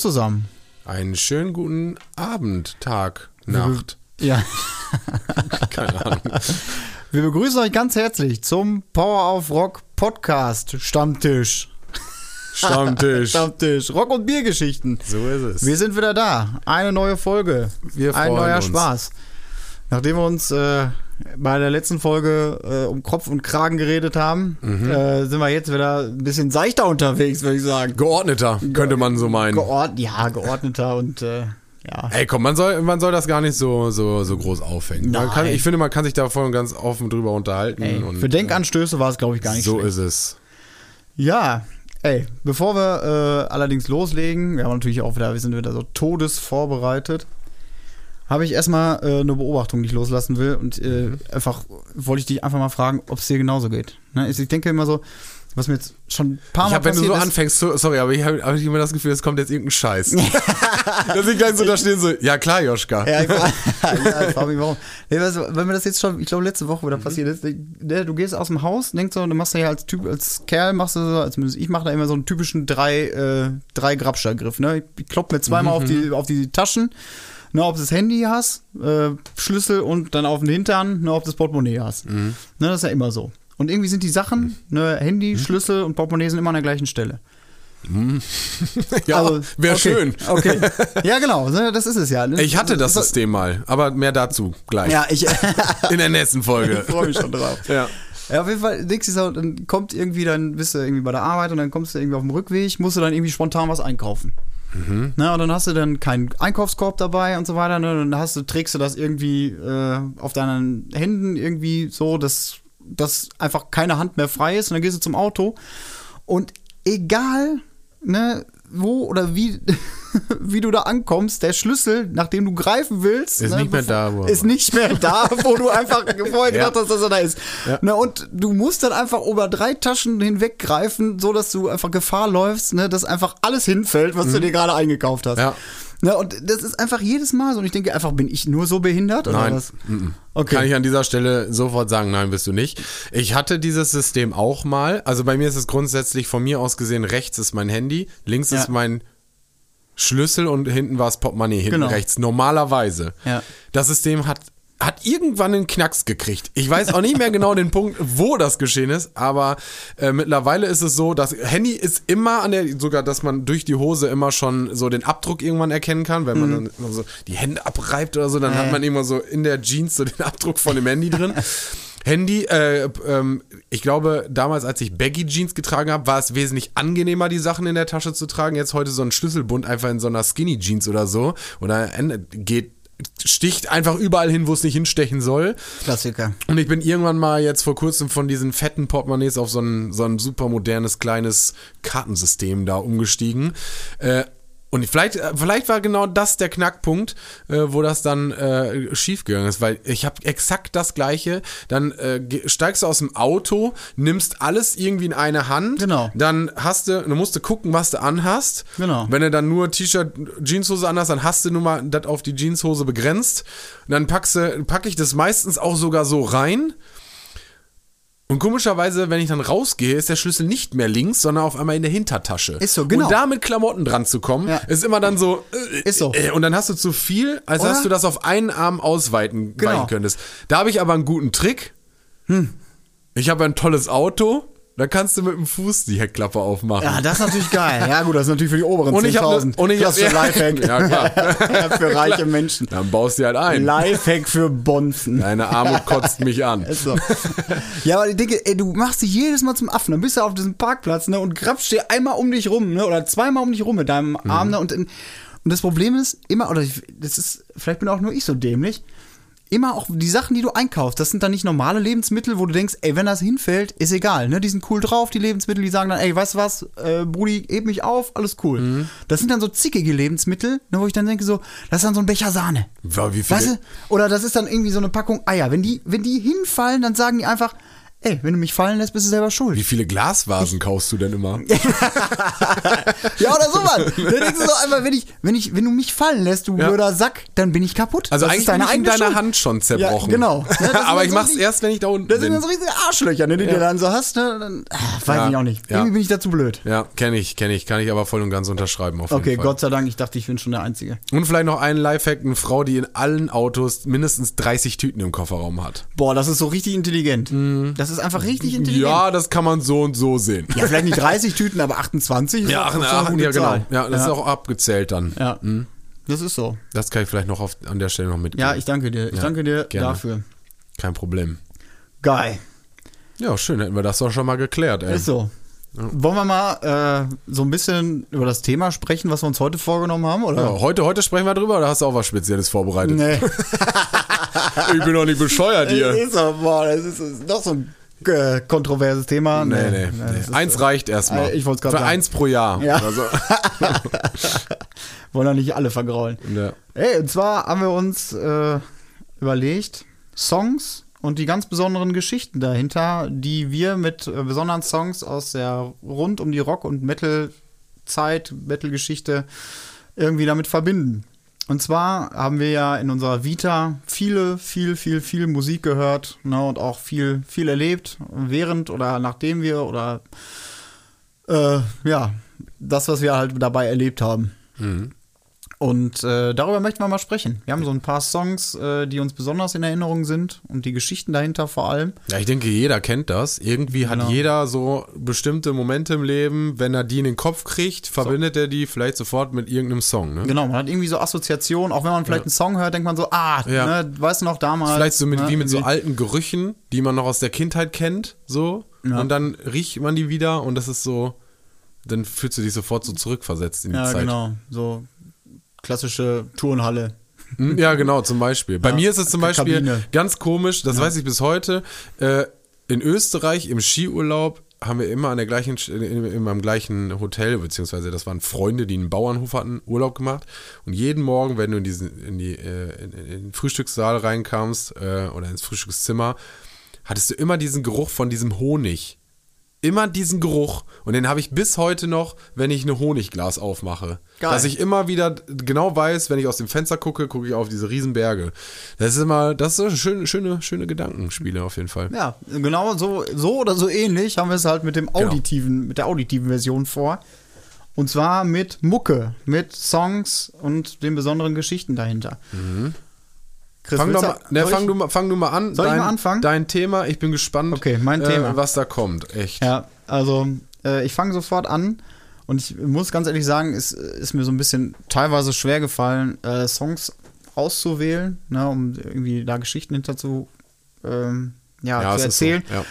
zusammen. Einen schönen guten Abend, Tag, Nacht. Ja. Keine Ahnung. Wir begrüßen euch ganz herzlich zum Power of Rock Podcast Stammtisch. Stammtisch. Stammtisch. Rock- und Biergeschichten. So ist es. Wir sind wieder da. Eine neue Folge. Wir Ein freuen neuer uns. Spaß. Nachdem wir uns äh, bei der letzten Folge äh, um Kopf und Kragen geredet haben, Mhm. äh, sind wir jetzt wieder ein bisschen seichter unterwegs, würde ich sagen. Geordneter, könnte man so meinen. Geord ja, geordneter und äh, ja. Ey, komm, man soll, man soll das gar nicht so, so, so groß aufhängen. Kann, ich finde, man kann sich da voll und ganz offen drüber unterhalten. Ey, und, für Denkanstöße war es, glaube ich, gar äh, nicht So schlecht. ist es. Ja, ey, bevor wir äh, allerdings loslegen, wir haben natürlich auch wieder, wir sind wieder so todesvorbereitet, habe ich erstmal äh, eine Beobachtung, die ich loslassen will und äh, Mhm. einfach wollte ich dich einfach mal fragen, ob es dir genauso geht. Ne? Ich, ich denke immer so, was mir jetzt schon ein paar Ich Mal hab, wenn du so ist- anfängst, so, sorry, aber ich habe hab ich immer das Gefühl, es kommt jetzt irgendein Scheiß. Dass ich gleich so da stehen so, ja klar, Joschka. Ja, ich, ja, ich frage mich warum. Nee, du, wenn mir das jetzt schon, ich glaube, letzte Woche wieder passiert ist, ne, du gehst aus dem Haus, denkst so, du machst ja als Typ, als Kerl machst du so, zumindest ich mache da immer so einen typischen drei, äh, drei Grabscher-Griff, ne? Ich klopp mir zweimal auf, die, auf die Taschen, ne, ob du das Handy hast, äh, Schlüssel und dann auf den Hintern, ne, ob du das Portemonnaie hast. Ne, das ist ja immer so. Und irgendwie sind die Sachen, ne, Handy, Schlüssel und Portemonnaie sind immer an der gleichen Stelle. ja, Also, wäre okay, schön. Okay. Ja, genau, ne, das ist es ja. ne? Ich hatte das System mal, aber mehr dazu gleich. Ja, ich. In der nächsten Folge. Ich freue mich schon drauf. Ja. Ja, auf jeden Fall, du so, dann kommt irgendwie, dann bist du irgendwie bei der Arbeit und dann kommst du irgendwie auf dem Rückweg, musst du dann irgendwie spontan was einkaufen. Na, und dann hast du dann keinen Einkaufskorb dabei und so weiter, ne? Dann hast du, trägst du das irgendwie äh, auf deinen Händen irgendwie so, dass, dass einfach keine Hand mehr frei ist und dann gehst du zum Auto und egal, ne, wo oder wie, wie du da ankommst, der Schlüssel, nachdem du greifen willst, Ist ne, nicht mehr da, wo ist nicht mehr da, wo du einfach vorher Ja. gedacht hast, dass er da ist. Ne, und du musst dann einfach über drei Taschen hinweggreifen, so dass du einfach Gefahr läufst, ne, dass einfach alles hinfällt, was du dir gerade eingekauft hast. Mhm. Ja. Ne, und das ist einfach jedes Mal so. Und ich denke einfach, bin ich nur so behindert oder Nein. was? Mhm. Okay. Kann ich an dieser Stelle sofort sagen, nein, bist du nicht. Ich hatte dieses System auch mal. Also bei mir ist es grundsätzlich von mir aus gesehen, rechts ist mein Handy, links Ja. ist mein Schlüssel und hinten war das Portemonnaie, hinten Genau. rechts. Normalerweise. Ja. Das System hat hat irgendwann einen Knacks gekriegt. Ich weiß auch nicht mehr genau den Punkt, wo das geschehen ist, aber äh, mittlerweile ist es so, das Handy ist immer an der, sogar, dass man durch die Hose immer schon so den Abdruck irgendwann erkennen kann, wenn man dann immer so die Hände abreibt oder so, dann hat man immer so in der Jeans so den Abdruck von dem Handy drin. Handy, äh, ähm, ich glaube, damals, als ich Baggy Jeans getragen habe, war es wesentlich angenehmer, die Sachen in der Tasche zu tragen. Jetzt heute so ein Schlüsselbund einfach in so einer Skinny Jeans oder so. Oder geht, sticht einfach überall hin, wo es nicht hinstechen soll. Klassiker. Und ich bin irgendwann mal jetzt vor kurzem von diesen fetten Portemonnaies auf so ein, so ein super modernes kleines Kartensystem da umgestiegen. Äh, und vielleicht, äh, vielleicht war genau das der Knackpunkt, äh, wo das dann äh, schiefgegangen ist, weil ich habe exakt das gleiche. Dann äh, steigst du aus dem Auto, nimmst alles irgendwie in eine Hand. Genau. Dann hast du, du musst du gucken, was du anhast. Genau. Wenn du dann nur T-Shirt, Jeanshose anhast, dann hast du nur mal das auf die Jeanshose begrenzt. Und dann packst du, pack ich das meistens auch sogar so rein. Und komischerweise, wenn ich dann rausgehe, ist der Schlüssel nicht mehr links, sondern auf einmal in der Hintertasche. Ist so, genau. Und da mit Klamotten dran zu kommen, Ja. ist immer dann so. Äh, Ist so. Äh, und dann hast du zu viel, als Oder? dass du das auf einen Arm ausweiten Genau. könntest. Da habe ich aber einen guten Trick. Hm. Ich habe ein tolles Auto. Da kannst du mit dem Fuß die Heckklappe aufmachen. Ja, das ist natürlich geil. Ja, gut, das ist natürlich für die oberen Und ich hab 10.000. ne- und ich hab- ja. Lifehack. Ja, klar. Für reiche Menschen. Dann baust du halt ein. Lifehack für Bonzen. Deine Armut kotzt mich an. So. Ja, aber ich denke, ey, du machst dich jedes Mal zum Affen. Dann bist du auf diesem Parkplatz ne, und grapscht dir einmal um dich rum ne, oder zweimal um dich rum mit deinem Mhm. Arm. Ne, und, und das Problem ist immer, oder ich, das ist, vielleicht bin auch nur ich so dämlich, immer auch die Sachen, die du einkaufst, das sind dann nicht normale Lebensmittel, wo du denkst, ey, wenn das hinfällt, ist egal. Ne? Die sind cool drauf, die Lebensmittel, die sagen dann, ey, weißt du was, äh, Brudi, heb mich auf, alles cool. Mhm. Das sind dann so zickige Lebensmittel, ne, wo ich dann denke, so, das ist dann so ein Becher Sahne. Wow, wie viele- Weißt du? Oder das ist dann irgendwie so eine Packung Eier. Wenn die, wenn die hinfallen, dann sagen die einfach, ey, wenn du mich fallen lässt, bist du selber schuld. Wie viele Glasvasen kaufst du denn immer? Ja, oder so, Mann. Dann denkst du so einfach, wenn ich, wenn ich, wenn du mich fallen lässt, du Ja. blöder Sack, dann bin ich kaputt. Also Das eigentlich ist deine bin ich in deiner. Hand schon zerbrochen. Ja, genau. Ja, Aber ich so mach's erst, wenn ich da unten Das sind bin. so riesige Arschlöcher, ne, die Ja. du dann so hast, ne? Dann, ah, weiß ich auch nicht. Irgendwie bin ich dazu blöd. Ja, kenne ich, kenne ich, kann ich aber voll und ganz unterschreiben auf jeden Okay, Fall. Gott sei Dank, ich dachte, ich bin schon der Einzige. Und vielleicht noch ein Lifehack, eine Frau, die in allen Autos mindestens 30 Tüten im Kofferraum hat. Boah, das ist so richtig intelligent. Das ist einfach richtig intelligent. Ja, das kann man so und so sehen. Ja, vielleicht nicht 30 Tüten, aber 28. ist Ja, ach, ach, gute ja genau. Zahl. Ja, das ja. ist auch abgezählt dann. Ja, das ist so. Das kann ich vielleicht noch auf, an der Stelle noch mitgeben. Ja, ich danke dir. Ich Ja, danke dir gerne. dafür. Kein Problem. Geil. Ja, schön, hätten wir das doch schon mal geklärt, ey. Ist so. Wollen wir mal äh, so ein bisschen über das Thema sprechen, was wir uns heute vorgenommen haben? Oder? Ja, heute, heute sprechen wir drüber oder hast du auch was Spezielles vorbereitet? Nee. Ich bin doch nicht bescheuert hier. ist so, boah, das ist, ist doch so ein äh, kontroverses Thema. Nee, nee, nee. ist, Eins reicht erstmal. Äh, ich wollt's grad Für sagen. eins pro Jahr. Ja. So. Wollen ja nicht alle vergraulen. Ja. Ey, und zwar haben wir uns äh, überlegt, Songs und die ganz besonderen Geschichten dahinter, die wir mit äh, besonderen Songs aus der rund um die Rock- und Metal-Zeit, Metal-Geschichte irgendwie damit verbinden. Und zwar haben wir ja in unserer Vita viele, viel, viel, viel Musik gehört ne, und auch viel, viel erlebt, während oder nachdem wir oder äh, ja, das, was wir halt dabei erlebt haben. Und äh, darüber möchten wir mal sprechen. Wir haben so ein paar Songs, äh, die uns besonders in Erinnerung sind und die Geschichten dahinter vor allem. Ja, ich denke, jeder kennt das. Irgendwie hat Genau. jeder so bestimmte Momente im Leben, wenn er die in den Kopf kriegt, verbindet er die vielleicht sofort mit irgendeinem Song. Ne? Genau, man hat irgendwie so Assoziationen, auch wenn man vielleicht einen Song hört, denkt man so, ah, Ja. ne, weißt du noch damals. Vielleicht so mit, ne, wie mit so alten Gerüchen, die man noch aus der Kindheit kennt, so. Ja. Und dann riecht man die wieder und das ist so, dann fühlst du dich sofort so zurückversetzt in die Ja, Zeit. genau. So klassische Turnhalle. Hm, Ja, genau, zum Beispiel. Bei Ja, mir ist es zum Beispiel Kabine. ganz komisch, das weiß ich bis heute. Äh, in Österreich im Skiurlaub haben wir immer an der gleichen, immer im gleichen Hotel, beziehungsweise das waren Freunde, die einen Bauernhof hatten, Urlaub gemacht. Und jeden Morgen, wenn du in, diesen, in, die, äh, in, in den Frühstückssaal reinkamst äh, oder ins Frühstückszimmer, hattest du immer diesen Geruch von diesem Honig. Immer diesen Geruch. Und den habe ich bis heute noch, wenn ich eine Honigglas aufmache. Geil. Dass ich immer wieder genau weiß, wenn ich aus dem Fenster gucke, gucke ich auf diese Riesenberge. Das ist immer, das ist schöne, schöne, schöne Gedankenspiele auf jeden Fall. Ja, genau so, so oder so ähnlich haben wir es halt mit dem Genau. auditiven, mit der auditiven Version vor. Und zwar mit Mucke, mit Songs und den besonderen Geschichten dahinter. Chris, Fang, doch du- mal, ne, fang, ich- du fang du mal an. Soll ich dein, mal anfangen? Dein Thema, ich bin gespannt, Okay, mein äh, Thema. was da kommt. Echt. Ja, also äh, ich fange sofort an und ich muss ganz ehrlich sagen, es ist mir so ein bisschen teilweise schwer gefallen, äh, Songs auszuwählen, ne, um irgendwie da Geschichten hinter zu, ähm, ja, Ja, zu ist so. erzählen. Ja.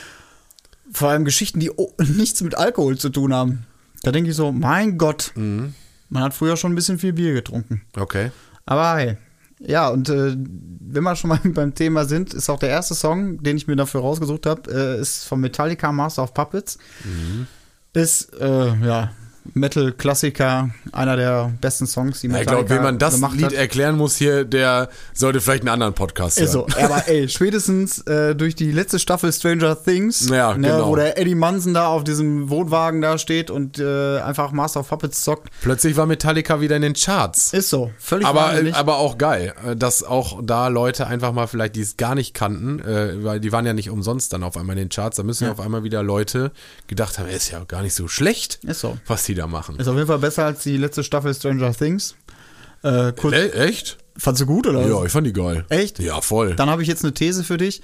Vor allem Geschichten, die o- nichts mit Alkohol zu tun haben. Da denke ich so, mein Gott, Mhm. man hat früher schon ein bisschen viel Bier getrunken. Okay. Aber hey. Ja, und äh, wenn wir schon mal beim Thema sind, ist auch der erste Song, den ich mir dafür rausgesucht habe, äh, ist von Metallica Master of Puppets. Mhm. Ist, äh, ja, Metal-Klassiker, einer der besten Songs, die Ja, ich glaube, wenn man das Lied hat. erklären muss hier, der sollte vielleicht einen anderen Podcast hören. So, aber ey, spätestens äh, durch die letzte Staffel Stranger Things, Ja, ne, genau. wo der Eddie Munson da auf diesem Wohnwagen da steht und äh, einfach Master of Puppets zockt. Plötzlich war Metallica wieder in den Charts. Ist so, völlig aber, wahnsinnig. aber auch geil, äh, dass auch da Leute einfach mal vielleicht, die es gar nicht kannten, äh, weil die waren ja nicht umsonst dann auf einmal in den Charts, da müssen ja auf einmal wieder Leute gedacht haben, ist ja gar nicht so schlecht, Ist so. was die da machen. Ist auf jeden Fall besser als die letzte Staffel Stranger Things. Äh, kurz, E echt? fandst du gut oder? Ja, ich fand die geil. Echt? Ja, voll. Dann habe ich jetzt eine These für dich.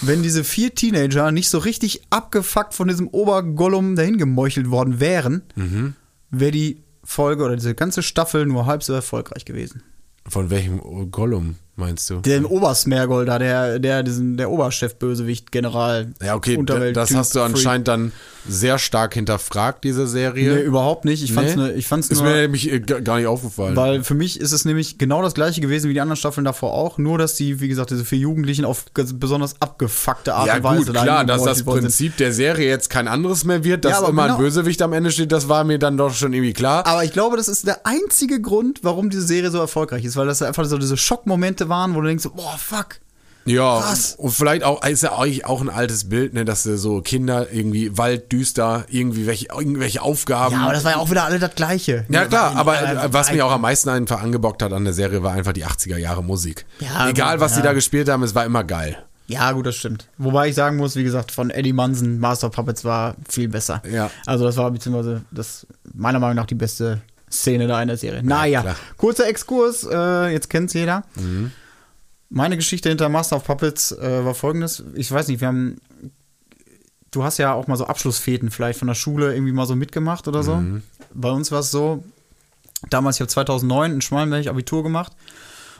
Wenn diese vier Teenager nicht so richtig abgefuckt von diesem Obergollum dahin gemeuchelt worden wären, Mhm. wäre die Folge oder diese ganze Staffel nur halb so erfolgreich gewesen. Von welchem Gollum meinst du? Der Obersmergol da, der, der, diesen, der Oberchef-Bösewicht, General. Ja, okay, Unterwelt- das Typ, hast du anscheinend dann sehr stark hinterfragt, diese Serie. Nee, überhaupt nicht. Ich fand's, Nee? ne, ich fand's Ist nur. mir nämlich äh, gar nicht aufgefallen. Weil für mich ist es nämlich genau das gleiche gewesen wie die anderen Staffeln davor auch, nur dass die, wie gesagt, diese vier Jugendlichen auf besonders abgefuckte Art ja und Weise gut, da klar, dass das worden sind. Prinzip der Serie jetzt kein anderes mehr wird, dass Ja, aber immer genau- ein Bösewicht am Ende steht, das war mir dann doch schon irgendwie klar. Aber ich glaube, das ist der einzige Grund, warum diese Serie so erfolgreich ist, weil das einfach so diese Schockmomente waren, wo du denkst, boah, fuck. Ja, Krass. und vielleicht auch, ist ja eigentlich auch ein altes Bild, ne, dass so Kinder irgendwie walddüster, irgendwie welche, irgendwelche Aufgaben. Ja, aber das war ja auch wieder alle das Gleiche. Ja klar, aber Äh, was mich auch am meisten einfach angebockt hat an der Serie war einfach die 80er Jahre Musik. Ja, Egal was die ja. da gespielt haben, es war immer geil. Ja, gut, das stimmt. Wobei ich sagen muss, wie gesagt, von Eddie Munson, Master of Puppets war viel besser. Ja. Also das war beziehungsweise das meiner Meinung nach die beste Szene da in der Serie. Naja, klar. kurzer Exkurs, äh, jetzt kennt's jeder. Meine Geschichte hinter Master of Puppets äh, war folgendes. Ich weiß nicht, wir haben. Du hast ja auch mal so Abschlussfäden vielleicht von der Schule irgendwie mal so mitgemacht oder so. Bei uns war es so, damals, ich habe 2009 in Schmalenberg Abitur gemacht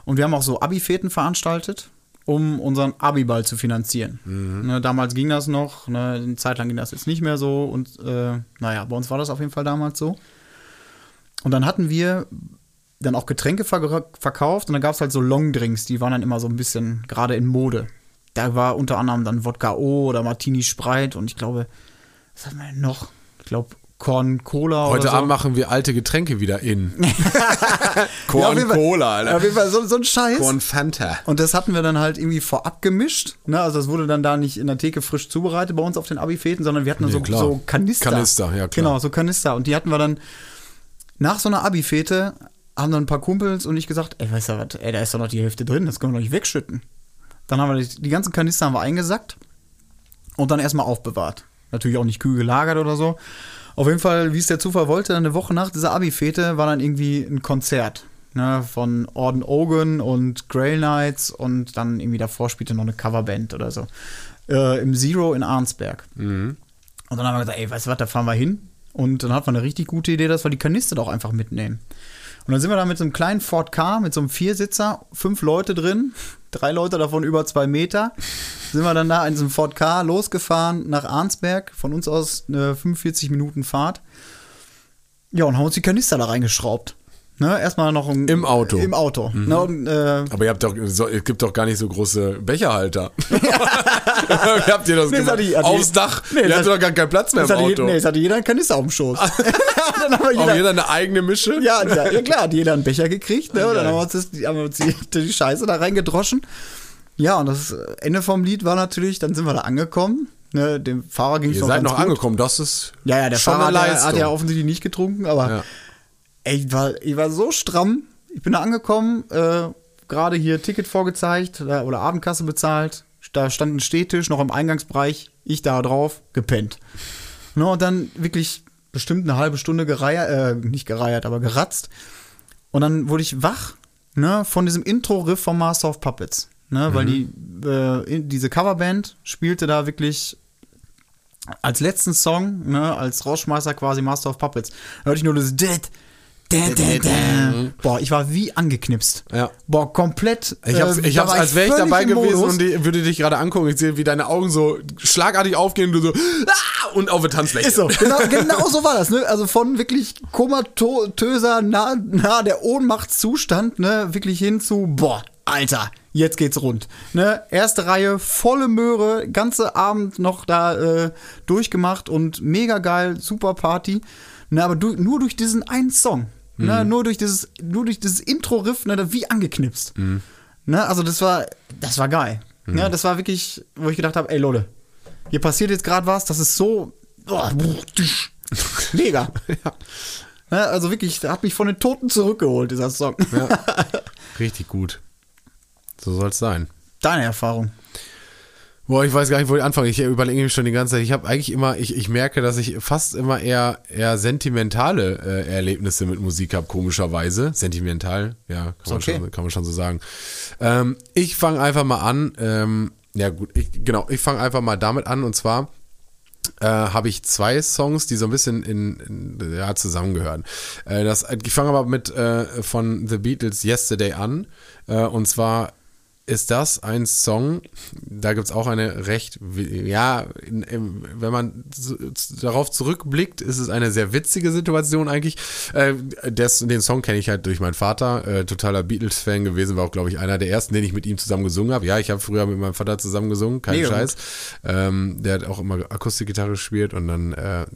und wir haben auch so Abi-Fäden veranstaltet, um unseren Abi-Ball zu finanzieren. Ne, damals ging das noch, ne, eine Zeit lang ging das jetzt nicht mehr so und äh, naja, bei uns war das auf jeden Fall damals so. Und dann hatten wir dann auch Getränke ver verkauft und dann gab es halt so Longdrinks, die waren dann immer so ein bisschen gerade in Mode. Da war unter anderem dann Wodka O oder Martini Sprite und ich glaube, was haben wir denn noch? Ich glaube Korn Cola Heute oder so. Abend machen wir alte Getränke wieder in. Ja, jeden Fall- Cola, Alter. Auf jeden Fall so, so ein Scheiß. Korn Fanta. Und das hatten wir dann halt irgendwie vorab gemischt. Ne? Also das wurde dann da nicht in der Theke frisch zubereitet bei uns auf den Abi-Fäden, sondern wir hatten dann Nee, so, so Kanister. Kanister, ja, klar. Genau, so Kanister. Und die hatten wir dann nach so einer Abi-Fete, haben dann ein paar Kumpels und ich gesagt, ey, weißt du was, ey, da ist doch noch die Hälfte drin, das können wir doch nicht wegschütten. Dann haben wir die, die ganzen Kanister haben wir eingesackt und dann erstmal aufbewahrt. Natürlich auch nicht kühl gelagert oder so. Auf jeden Fall, wie es der Zufall wollte, eine Woche nach dieser Abi-Fete war dann irgendwie ein Konzert ne, von Orden Ogan und Grail Knights und dann irgendwie davor spielte noch eine Coverband oder so. Äh, Im Zero in Arnsberg. Und dann haben wir gesagt, ey, weißt du was, da fahren wir hin. Und dann hatten wir eine richtig gute Idee, dass wir die Kanister doch einfach mitnehmen. Und dann sind wir da mit so einem kleinen Ford K, mit so einem Viersitzer, fünf Leute drin, drei Leute davon über zwei Meter, sind wir dann da in diesem Ford K losgefahren nach Arnsberg, von uns aus eine 45 Minuten Fahrt. Ja, und haben uns die Kanister da reingeschraubt. Ne, erstmal noch ein, Im Auto. Im Auto. Ne, und, äh, Aber ihr habt doch, so, es gibt doch gar nicht so große Becherhalter. Wie habt ihr das Nee, gemacht? ich- hatte Aufs Dach. Nee, ihr hattet doch gar keinen Platz mehr im Auto. nee, es hatte jeder einen Kanister auf dem Schoß. dann haben wir Auch jeder eine eigene Mische? Ja, ja, ja klar, hat jeder einen Becher gekriegt, ne? Und dann haben wir uns, das, haben wir uns die, die Scheiße da reingedroschen. Ja, und das Ende vom Lied war natürlich, dann sind wir da angekommen. Ne, dem Fahrer ging es Ihr seid noch angekommen, das ist Ja, ja, der Fahrer hat, ja- hat ja offensichtlich nicht getrunken, aber Ja. Ey, ich war, ich war so stramm. Ich bin da angekommen, äh, gerade hier Ticket vorgezeigt äh, oder Abendkasse bezahlt. Da stand ein Stehtisch noch im Eingangsbereich, ich da drauf, gepennt. Ne, und dann wirklich bestimmt eine halbe Stunde gereiert, äh, nicht gereiert, aber geratzt. Und dann wurde ich wach, ne, von diesem Intro-Riff vom Master of Puppets. Ne, weil die, äh, diese Coverband spielte da wirklich als letzten Song, ne, als Rausschmeißer quasi Master of Puppets, hörte ich nur das Dead. Boah, ich war wie angeknipst. Ja. Boah, komplett. Ich hab's, äh, ich hab's als wäre ich dabei gewesen und die, würde dich gerade angucken. Ich sehe, wie deine Augen so schlagartig aufgehen und du so ah, und auf der Tanzfläche. Ist so, genau, genau so war das, ne? Also von wirklich komatöser, nah, nah der Ohnmachtszustand, ne? Wirklich hin zu, boah, Alter, jetzt geht's rund. Ne? Erste Reihe, volle Möhre, ganze Abend noch da äh, durchgemacht und mega geil, super Party. Ne, aber du, nur durch diesen einen Song. Ne, nur durch dieses, nur durch dieses Intro-Riff, ne, wie angeknipst. Ne, also das war, das war geil. Ne, das war wirklich, wo ich gedacht habe, ey Leute, hier passiert jetzt gerade was, das ist so oh, mega. Ne, also wirklich, hat mich von den Toten zurückgeholt, dieser Song. Richtig gut. So soll's sein. Deine Erfahrung. Boah, ich weiß gar nicht, wo ich anfange. Ich überlege mich schon die ganze Zeit. Ich habe eigentlich immer, ich, ich merke, dass ich fast immer eher, eher sentimentale äh, Erlebnisse mit Musik habe, komischerweise. Sentimental, ja, kann, man, okay. schon, kann man schon so sagen. Ähm, ich fange einfach mal an. Ähm, ja, gut, ich, genau, ich fange einfach mal damit an und zwar äh, habe ich zwei Songs, die so ein bisschen in, in ja, zusammengehören. Äh, das, ich fange aber mit äh, von The Beatles Yesterday an. Äh, und zwar ist das ein Song, da gibt es auch eine recht, ja, wenn man darauf zurückblickt, ist es eine sehr witzige Situation eigentlich. Äh, des, den Song kenne ich halt durch meinen Vater, äh, totaler Beatles-Fan gewesen, war auch, glaube ich, einer der ersten, den ich mit ihm zusammen gesungen habe. Ja, ich habe früher mit meinem Vater zusammen gesungen, kein Mega Scheiß. Ähm, der hat auch immer Akustikgitarre gespielt und dann äh,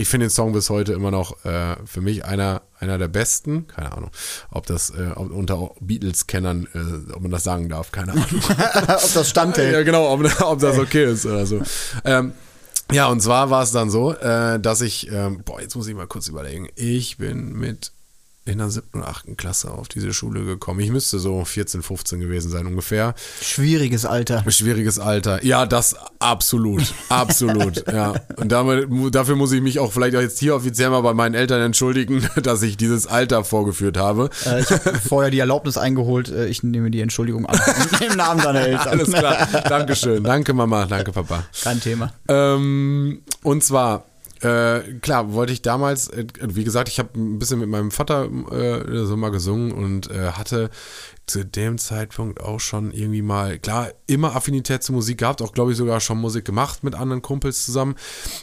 ich finde den Song bis heute immer noch äh, für mich einer, einer der besten. Keine Ahnung, ob das äh, ob unter Beatles-Kennern, äh, ob man das sagen darf, keine Ahnung. ob das standhält. Ja, genau, ob, ob das okay ist oder so. Ähm, ja, und zwar war es dann so, äh, dass ich, ähm, boah, jetzt muss ich mal kurz überlegen. Ich bin mit in der siebten und achten Klasse auf diese Schule gekommen. Ich müsste so 14, 15 gewesen sein ungefähr. Schwieriges Alter. Schwieriges Alter. Ja, das absolut. Absolut. ja. Und damit, dafür muss ich mich auch vielleicht auch jetzt hier offiziell mal bei meinen Eltern entschuldigen, dass ich dieses Alter vorgeführt habe. Äh, ich habe vorher die Erlaubnis eingeholt. Äh, ich nehme die Entschuldigung an. Im Namen deiner Eltern. Alles klar. Dankeschön. Danke, Mama. Danke, Papa. Kein Thema. Ähm, und zwar äh, klar, wollte ich damals, äh, wie gesagt, ich habe ein bisschen mit meinem Vater äh, so mal gesungen und äh, hatte zu dem Zeitpunkt auch schon irgendwie mal, klar, immer Affinität zur Musik gehabt, auch glaube ich sogar schon Musik gemacht mit anderen Kumpels zusammen.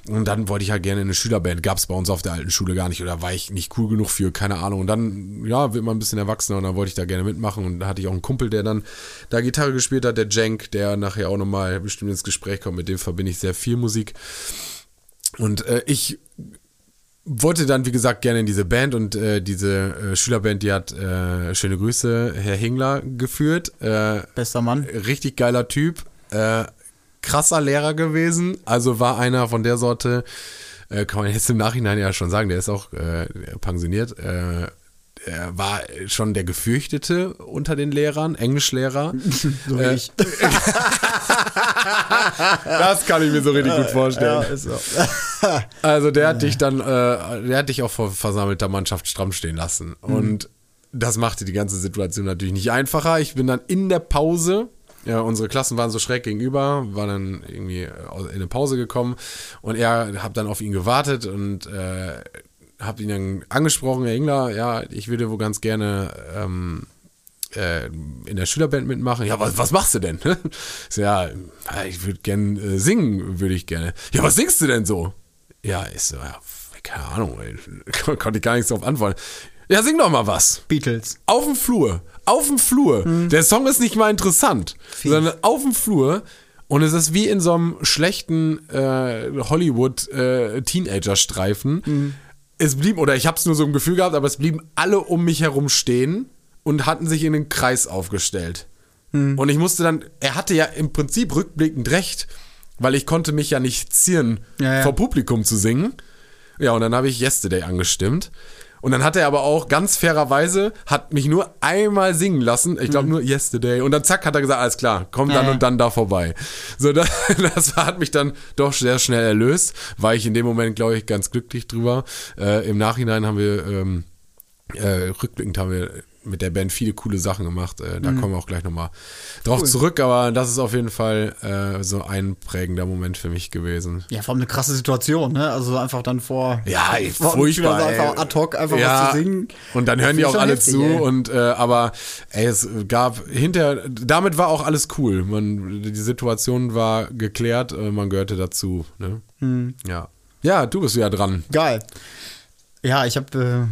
Und dann wollte ich halt gerne in eine Schülerband, gab es bei uns auf der alten Schule gar nicht oder war ich nicht cool genug für, keine Ahnung. Und dann, ja, wird man ein bisschen erwachsener und dann wollte ich da gerne mitmachen. Und da hatte ich auch einen Kumpel, der dann da Gitarre gespielt hat, der Jenk, der nachher auch nochmal bestimmt ins Gespräch kommt, mit dem verbinde ich sehr viel Musik. Und äh, ich wollte dann, wie gesagt, gerne in diese Band und äh, diese äh, Schülerband, die hat äh, schöne Grüße, Herr Hingler geführt. Äh, Bester Mann. Richtig geiler Typ. Äh, krasser Lehrer gewesen. Also war einer von der Sorte, äh, kann man jetzt im Nachhinein ja schon sagen, der ist auch äh, pensioniert. Er war schon der Gefürchtete unter den Lehrern, Englischlehrer. so Äh, ich. das kann ich mir so richtig gut vorstellen. Ja, so. Also der hat dich dann, äh, der hat dich auch vor versammelter Mannschaft stramm stehen lassen. Und das machte die ganze Situation natürlich nicht einfacher. Ich bin dann in der Pause, ja, unsere Klassen waren so schräg gegenüber, war dann irgendwie äh, in eine Pause gekommen und er hat dann auf ihn gewartet und äh, hab ihn dann angesprochen, Herr Ingler, ja, ich würde wohl ganz gerne ähm, äh, in der Schülerband mitmachen. Ja, was, was machst du denn? Ich so, ja, ich würde gern äh, singen, würde ich gerne. Ja, was singst du denn so? Ja, ich so, ja, keine Ahnung, ey. konnte ich gar nichts drauf antworten. Ja, sing doch mal was. Beatles. Auf dem Flur. Auf dem Flur. Der Song ist nicht mal interessant, sondern auf dem Flur. Und es ist wie in so einem schlechten äh, Hollywood-Teenager-Streifen. Es blieb, oder ich habe es nur so im Gefühl gehabt, aber es blieben alle um mich herum stehen und hatten sich in den Kreis aufgestellt. Und ich musste dann, er hatte ja im Prinzip rückblickend recht, weil ich konnte mich ja nicht zieren, Ja, ja. vor Publikum zu singen. Ja, und dann habe ich Yesterday angestimmt. Und dann hat er aber auch ganz fairerweise, hat mich nur einmal singen lassen. Ich glaube nur Yesterday. Und dann zack, hat er gesagt, alles klar, komm dann Ja. und dann da vorbei. So, das, das hat mich dann doch sehr schnell erlöst. War ich in dem Moment, glaube ich, ganz glücklich drüber. Äh, Im Nachhinein haben wir, ähm, äh, rückblickend haben wir mit der Band viele coole Sachen gemacht. Äh, da kommen wir auch gleich nochmal drauf zurück. Aber das ist auf jeden Fall äh, so ein prägender Moment für mich gewesen. Ja, vor allem eine krasse Situation, ne? Also einfach dann vor. Ja, ey, vor furchtbar. Ey. einfach ad hoc einfach was zu singen. Und dann hören die auch alle heftig, zu ey. und äh, aber ey, es gab hinter damit war auch alles cool. Man die Situation war geklärt, äh, man gehörte dazu. Ne? Hm. Ja, ja, du bist ja dran. Geil. Ja, ich habe.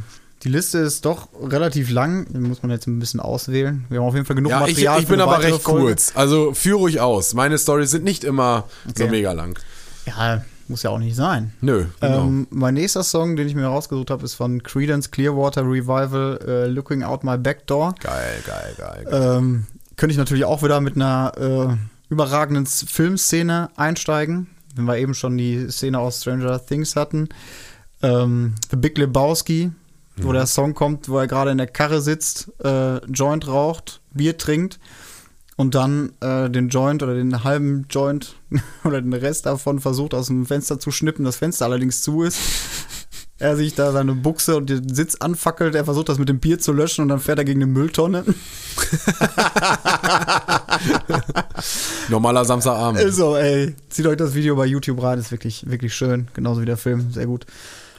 Die Liste ist doch relativ lang. Die muss man jetzt ein bisschen auswählen. Wir haben auf jeden Fall genug Ja, ich, Material. ich für bin aber recht Folge. kurz. Also führ ruhig aus. Meine Stories sind nicht immer so Okay. mega lang. Ja, muss ja auch nicht sein. Nö, genau. Ähm, mein nächster Song, den ich mir rausgesucht habe, ist von Credence Clearwater Revival, äh, Looking Out My Back Door. geil, geil, geil. geil. Ähm, könnte ich natürlich auch wieder mit einer äh, überragenden Filmszene einsteigen, wenn wir eben schon die Szene aus Stranger Things hatten. Ähm, The Big Lebowski, wo der Song kommt, wo er gerade in der Karre sitzt, äh, Joint raucht, Bier trinkt und dann äh, den Joint oder den halben Joint oder den Rest davon versucht aus dem Fenster zu schnippen, das Fenster allerdings zu ist. Er sich da seine Buchse und den Sitz anfackelt, er versucht das mit dem Bier zu löschen und dann fährt er gegen eine Mülltonne. Normaler Samstagabend. Also, ey, zieht euch das Video bei YouTube rein, ist wirklich, wirklich schön. Genauso wie der Film, sehr gut.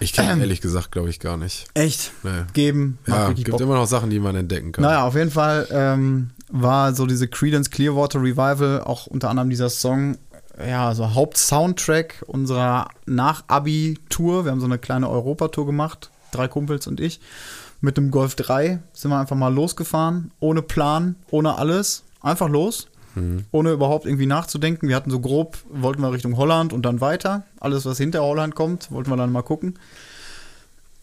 Ich kenne ehrlich gesagt, glaube ich, gar nicht. Echt? Nee. Geben, Ja, gibt Bock. immer noch Sachen, die man entdecken kann. Naja, auf jeden Fall ähm, war so diese Credence Clearwater Revival auch unter anderem dieser Song, ja, so Hauptsoundtrack unserer Nach-Abi-Tour. Wir haben so eine kleine Europatour gemacht, drei Kumpels und ich. Mit dem Golf 3 sind wir einfach mal losgefahren, ohne Plan, ohne alles. Einfach los. Ohne überhaupt irgendwie nachzudenken. Wir hatten so grob, wollten wir Richtung Holland und dann weiter. Alles, was hinter Holland kommt, wollten wir dann mal gucken.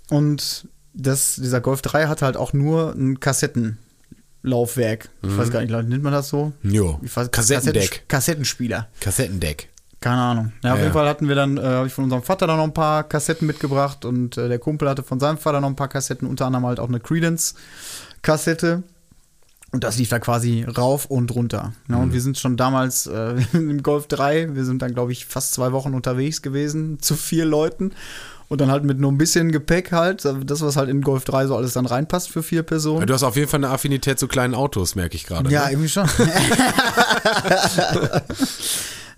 Und das, dieser Golf 3 hat halt auch nur ein Kassettenlaufwerk. Ich weiß gar nicht, nennt man das so? Jo. Weiß, Kassettendeck. Kassetten- Kassettenspieler. Kassettendeck. Keine Ahnung. Ja, auf Ja, jeden. Fall hatten wir dann, äh, habe ich von unserem Vater dann noch ein paar Kassetten mitgebracht und äh, der Kumpel hatte von seinem Vater noch ein paar Kassetten, unter anderem halt auch eine Credence-Kassette. Und das lief da quasi rauf und runter. Ja, Mhm. Und wir sind schon damals äh, im Golf 3, wir sind dann, glaube ich, fast zwei Wochen unterwegs gewesen, zu vier Leuten. Und dann halt mit nur ein bisschen Gepäck halt, das, was halt in Golf 3 so alles dann reinpasst für vier Personen. Du hast auf jeden Fall eine Affinität zu kleinen Autos, merke ich gerade. Ja, ne? irgendwie schon.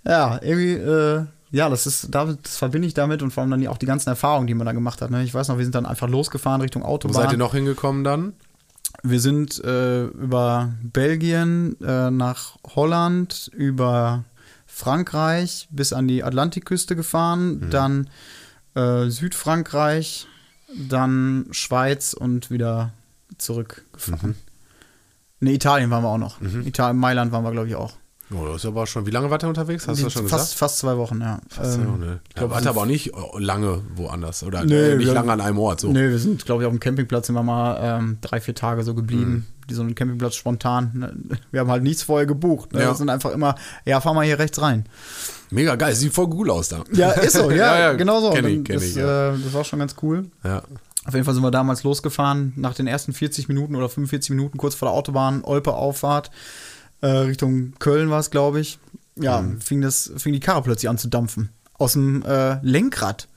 ja, irgendwie, äh, ja, das ist, das verbinde ich damit und vor allem dann auch die ganzen Erfahrungen, die man da gemacht hat. Ne? Ich weiß noch, wir sind dann einfach losgefahren Richtung Wo Autobahn. seid ihr noch hingekommen dann? Wir sind äh, über Belgien äh, nach Holland, über Frankreich bis an die Atlantikküste gefahren, dann äh, Südfrankreich, dann Schweiz und wieder zurückgefahren. Ne, Italien waren wir auch noch. Italien, Mailand waren wir, glaube ich, auch. Oh, das ist aber schon. Wie lange wart ihr unterwegs? Hast du das schon fast, gesagt? fast zwei Wochen, ja. Fast Ähm, ja, ne. glaub, aber auch nicht lange woanders. Oder Nee, äh, nicht lange an einem Ort. So. Nee, wir sind, glaube ich, auf dem Campingplatz sind wir mal ähm, drei, vier Tage so geblieben. Mhm. Die so einen Campingplatz spontan. ne? Wir haben halt nichts vorher gebucht. Ne? Ja. Wir sind einfach immer, ja, fahr mal hier rechts rein. Mega geil. Sieht voll cool aus da. Ja, ist so, ja, Ja, genau so. kenn ich, kenn das, ich, ja. äh, das war schon ganz cool. Ja. Auf jeden Fall sind wir damals losgefahren, nach den ersten 40 Minuten oder 45 Minuten, kurz vor der Autobahn, Olpe-Auffahrt, äh, Richtung Köln war es, glaube ich. Ja, Mhm. fing, das, fing die Karre plötzlich an zu dampfen. Aus dem äh, Lenkrad.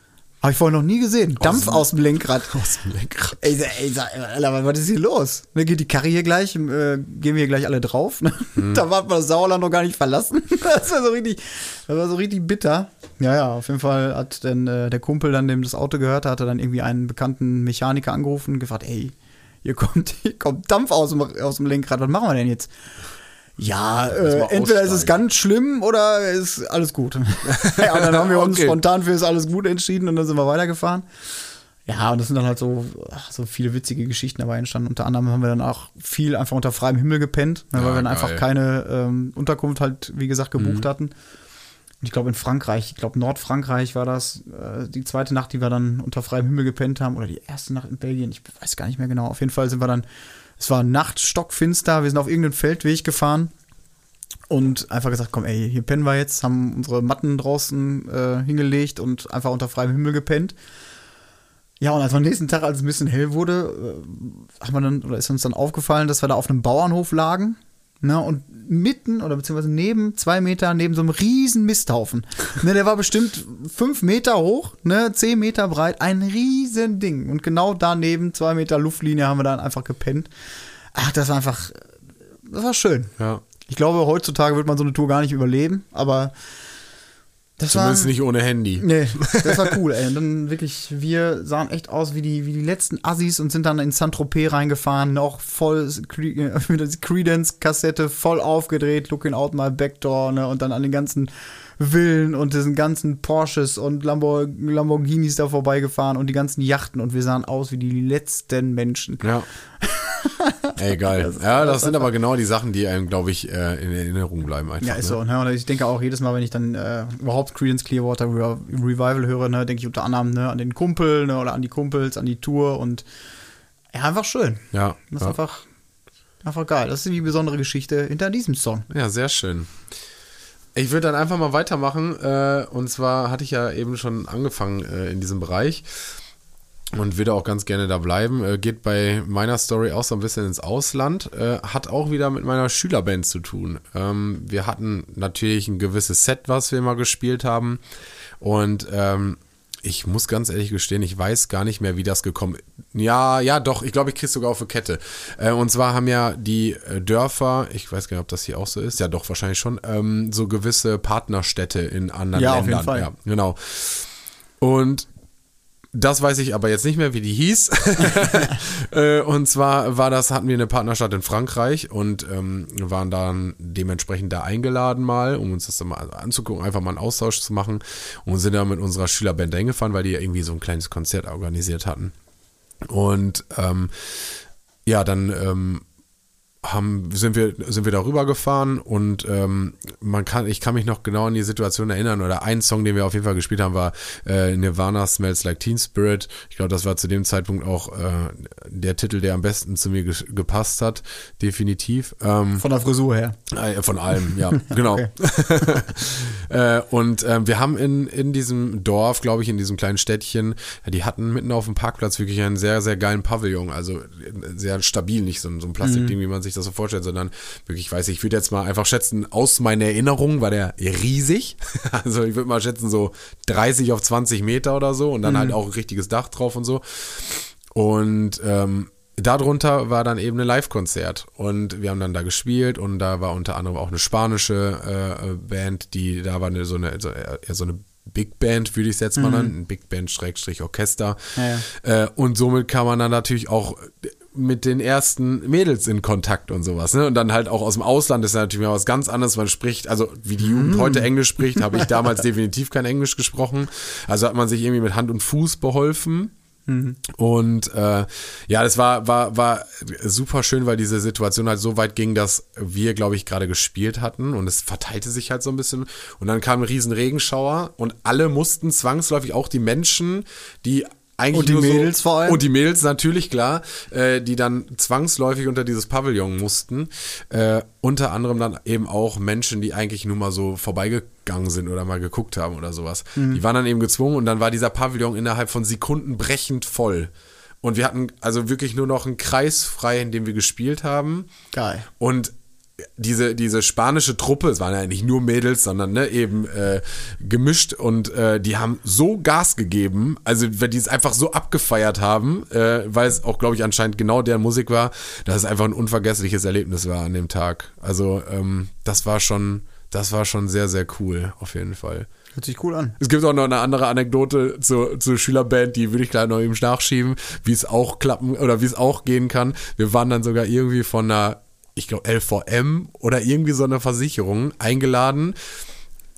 Habe ich vorher noch nie gesehen. Dampf dem- aus dem Lenkrad. Aus dem Lenkrad. Ey, ey, Alter, was ist hier los? Ne, geht die Karre hier gleich, äh, gehen wir hier gleich alle drauf. Ne? Mhm. Da war das Sauerland noch gar nicht verlassen. Das war so richtig, das war so richtig bitter. Ja, ja, auf jeden Fall hat dann äh, der Kumpel, dann dem das Auto gehört hatte, dann irgendwie einen bekannten Mechaniker angerufen und gefragt, ey, hier kommt, hier kommt Dampf aus dem, aus dem Lenkrad, was machen wir denn jetzt? Ja, äh, entweder ist es ganz schlimm oder ist alles gut. ja, und dann haben wir uns Okay. spontan für ist alles gut entschieden und dann sind wir weitergefahren. Ja, und das sind dann halt so, so viele witzige Geschichten dabei entstanden. Unter anderem haben wir dann auch viel einfach unter freiem Himmel gepennt, ne, weil Ja, wir dann geil. einfach keine ähm, Unterkunft halt, wie gesagt, gebucht Mhm. hatten. Und ich glaube in Frankreich, ich glaube Nordfrankreich war das, äh, die zweite Nacht, die wir dann unter freiem Himmel gepennt haben, oder die erste Nacht in Belgien, ich weiß gar nicht mehr genau. Auf jeden Fall sind wir dann, es war Nacht, stockfinster, wir sind auf irgendeinen Feldweg gefahren und einfach gesagt, komm, ey, hier pennen wir jetzt, haben unsere Matten draußen äh, hingelegt und einfach unter freiem Himmel gepennt. Ja, und als am nächsten Tag, als es ein bisschen hell wurde, äh, haben wir dann, oder ist uns dann aufgefallen, dass wir da auf einem Bauernhof lagen. Ne, und mitten oder beziehungsweise neben, zwei Meter, neben so einem riesen Misthaufen. Ne, der war bestimmt fünf Meter hoch, ne, zehn Meter breit, ein riesen Ding. Und genau daneben, zwei Meter Luftlinie, haben wir dann einfach gepennt. Ach, das war einfach, das war schön. Ja. Ich glaube, heutzutage wird man so eine Tour gar nicht überleben, aber das Zumindest war, nicht ohne Handy. Nee, das war cool, ey. Und dann wirklich, wir sahen echt aus wie die, wie die letzten Assis und sind dann in Saint-Tropez reingefahren, noch voll äh, mit der Credence-Kassette voll aufgedreht, looking out my back door, ne? Und dann an den ganzen Villen und diesen ganzen Porsches und Lambor Lamborghinis da vorbeigefahren und die ganzen Yachten und wir sahen aus wie die letzten Menschen. Ja. Ey, geil. Das ja, das das sind aber genau die Sachen, die einem, glaube ich, äh, in Erinnerung bleiben einfach. Ja, ist ne? so. Ne? Und ich denke auch jedes Mal, wenn ich dann äh, überhaupt Creedence Clearwater Re Revival höre, ne, denke ich unter anderem ne, an den Kumpel ne, oder an die Kumpels, an die Tour und ja, einfach schön. Ja, Das ist ja. einfach, einfach geil. Das ist die besondere Geschichte hinter diesem Song. ja, sehr schön. Ich würde dann einfach mal weitermachen. Äh, und zwar hatte ich ja eben schon angefangen äh, in diesem Bereich und würde auch ganz gerne da bleiben. Äh, geht bei meiner Story auch so ein bisschen ins Ausland. Äh, hat auch wieder mit meiner Schülerband zu tun. Ähm, wir hatten natürlich ein gewisses Set, was wir mal gespielt haben. Und ähm, ich muss ganz ehrlich gestehen, ich weiß gar nicht mehr, wie das gekommen ist. Ja, ja, doch, ich glaube, ich krieg's sogar auf eine Kette. Äh, und zwar haben ja die äh, Dörfer, ich weiß gar nicht, ob das hier auch so ist, ja doch, wahrscheinlich schon, ähm, so gewisse Partnerstädte in anderen Ja, auf Ländern. jeden Fall. Ja, genau. Und das weiß ich aber jetzt nicht mehr, wie die hieß. Äh, und zwar war das, hatten wir eine Partnerstadt in Frankreich und ähm, waren dann dementsprechend da eingeladen mal, um uns das dann mal anzugucken, einfach mal einen Austausch zu machen und sind dann mit unserer Schülerband dahin gefahren, weil die ja irgendwie so ein kleines Konzert organisiert hatten. Und ähm, ja, dann ähm, haben, sind wir, sind wir darüber gefahren und ähm, man kann, ich kann mich noch genau an die Situation erinnern oder ein Song, den wir auf jeden Fall gespielt haben, war äh, Nirvana Smells Like Teen Spirit. Ich glaube, das war zu dem Zeitpunkt auch äh, der Titel, der am besten zu mir ge gepasst hat, definitiv. Ähm, von der Frisur her. Äh, von allem, ja, genau. äh, und äh, wir haben in, in diesem Dorf, glaube ich, in diesem kleinen Städtchen, die hatten mitten auf dem Parkplatz wirklich einen sehr, sehr geilen Pavillon, also sehr stabil, nicht so, so ein Plastikding, mhm. wie man sich das so vorstellt, sondern wirklich, weiß ich, ich würde jetzt mal einfach schätzen, aus meiner Erinnerung war der riesig. Also ich würde mal schätzen, so 30 auf 20 Meter oder so und dann mhm. halt auch ein richtiges Dach drauf und so. Und ähm, darunter war dann eben ein Live-Konzert und wir haben dann da gespielt und da war unter anderem auch eine spanische äh, Band, die da war eine, so eine so, eher so eine Big Band, würde ich es jetzt mal mhm. nennen, ein Big Band Schrägstrich Orchester. Ja, ja. Äh, und somit kann man dann natürlich auch mit den ersten Mädels in Kontakt und sowas. Ne? Und dann halt auch aus dem Ausland ist natürlich mal was ganz anderes. Man spricht, also wie die Jugend mm. heute Englisch spricht, habe ich damals definitiv kein Englisch gesprochen. Also hat man sich irgendwie mit Hand und Fuß beholfen. Mhm. Und äh, ja, das war, war, war super schön, weil diese Situation halt so weit ging, dass wir, glaube ich, gerade gespielt hatten und es verteilte sich halt so ein bisschen. Und dann kam ein riesen Regenschauer und alle mussten zwangsläufig, auch die Menschen, die eigentlich und die Mädels so, vor allem. Und die Mädels natürlich, klar, äh, die dann zwangsläufig unter dieses Pavillon mussten. Äh, unter anderem dann eben auch Menschen, die eigentlich nur mal so vorbeigegangen sind oder mal geguckt haben oder sowas. Mhm. Die waren dann eben gezwungen und dann war dieser Pavillon innerhalb von Sekunden brechend voll. Und wir hatten also wirklich nur noch einen Kreis frei, in dem wir gespielt haben. Geil. Und diese, diese spanische Truppe, es waren ja nicht nur Mädels, sondern ne, eben äh, gemischt und äh, die haben so Gas gegeben, also weil die es einfach so abgefeiert haben, äh, weil es auch, glaube ich, anscheinend genau der Musik war, dass es einfach ein unvergessliches Erlebnis war an dem Tag. Also ähm, das war schon, das war schon sehr, sehr cool, auf jeden Fall. Hört sich cool an. Es gibt auch noch eine andere Anekdote zur, zur Schülerband, die würde ich gleich noch eben nachschieben, wie es auch klappen oder wie es auch gehen kann. Wir waren dann sogar irgendwie von einer ich glaube, LVM oder irgendwie so eine Versicherung eingeladen.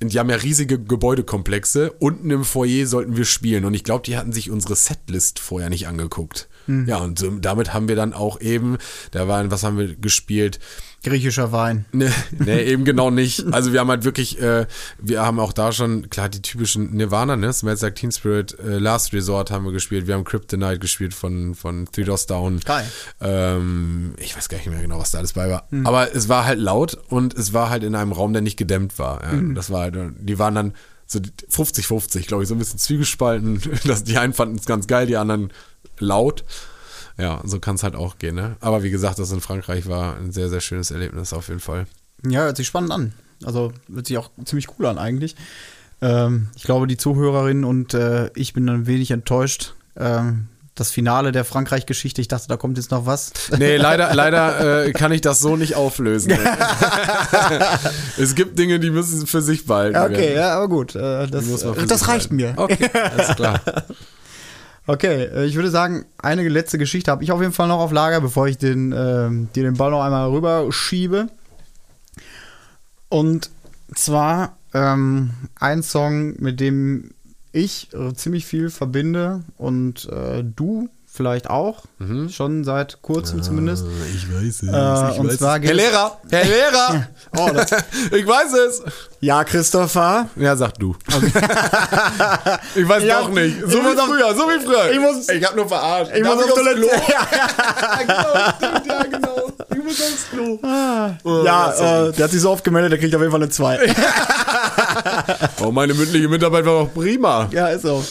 Die haben ja riesige Gebäudekomplexe. Unten im Foyer sollten wir spielen. Und ich glaube, die hatten sich unsere Setlist vorher nicht angeguckt. Mhm. Ja, und damit haben wir dann auch eben, da waren, was haben wir gespielt? Griechischer Wein. Nee, nee, eben genau nicht. Also wir haben halt wirklich, äh, wir haben auch da schon, klar, die typischen Nirvana, ne? Smells Like Teen Spirit, äh, Last Resort haben wir gespielt. Wir haben Kryptonite gespielt von, von Three Doors Down. Geil. Ähm, ich weiß gar nicht mehr genau, was da alles bei war. Mhm. Aber es war halt laut und es war halt in einem Raum, der nicht gedämmt war. Ja? Mhm. Das war halt, die waren dann so 50-50, glaube ich, so ein bisschen zwiegespalten. Die einen fanden es ganz geil, die anderen laut. Ja, so kann es halt auch gehen. Ne? Aber wie gesagt, das in Frankreich war ein sehr, sehr schönes Erlebnis auf jeden Fall. Ja, hört sich spannend an. Also hört sich auch ziemlich cool an eigentlich. Ähm, ich glaube, die Zuhörerin und äh, ich bin ein wenig enttäuscht. Ähm, das Finale der Frankreich-Geschichte, ich dachte, da kommt jetzt noch was. Nee, leider, leider äh, kann ich das so nicht auflösen. es gibt Dinge, die müssen für sich behalten. Okay, werden. ja, aber gut. Äh, das, das reicht mir. Okay, alles klar. Okay, äh, ich würde sagen, eine letzte Geschichte habe ich auf jeden Fall noch auf Lager, bevor ich den, äh, dir den Ball noch einmal rüber schiebe. Und zwar ähm, ein Song, mit dem ich äh, ziemlich viel verbinde und äh, du vielleicht auch, mhm. schon seit kurzem ah, zumindest. Ich weiß es. Äh, ich und weiß zwar es. Herr Lehrer, Herr Lehrer, oh, ich weiß es. Ja, Christopher. Ja, sag du. Okay. ich weiß ja, doch nicht. So wie früher, so wie früher. Ich, muss, ich hab nur verarscht. Ich Darf muss auf Toilette. ja, genau, stimmt, ja, genau. Ich muss aufs Klo. Ah. Oh, ja, äh, der hat sich so oft gemeldet, der kriegt auf jeden Fall eine 2. oh, meine mündliche Mitarbeit war doch prima. Ja, ist so.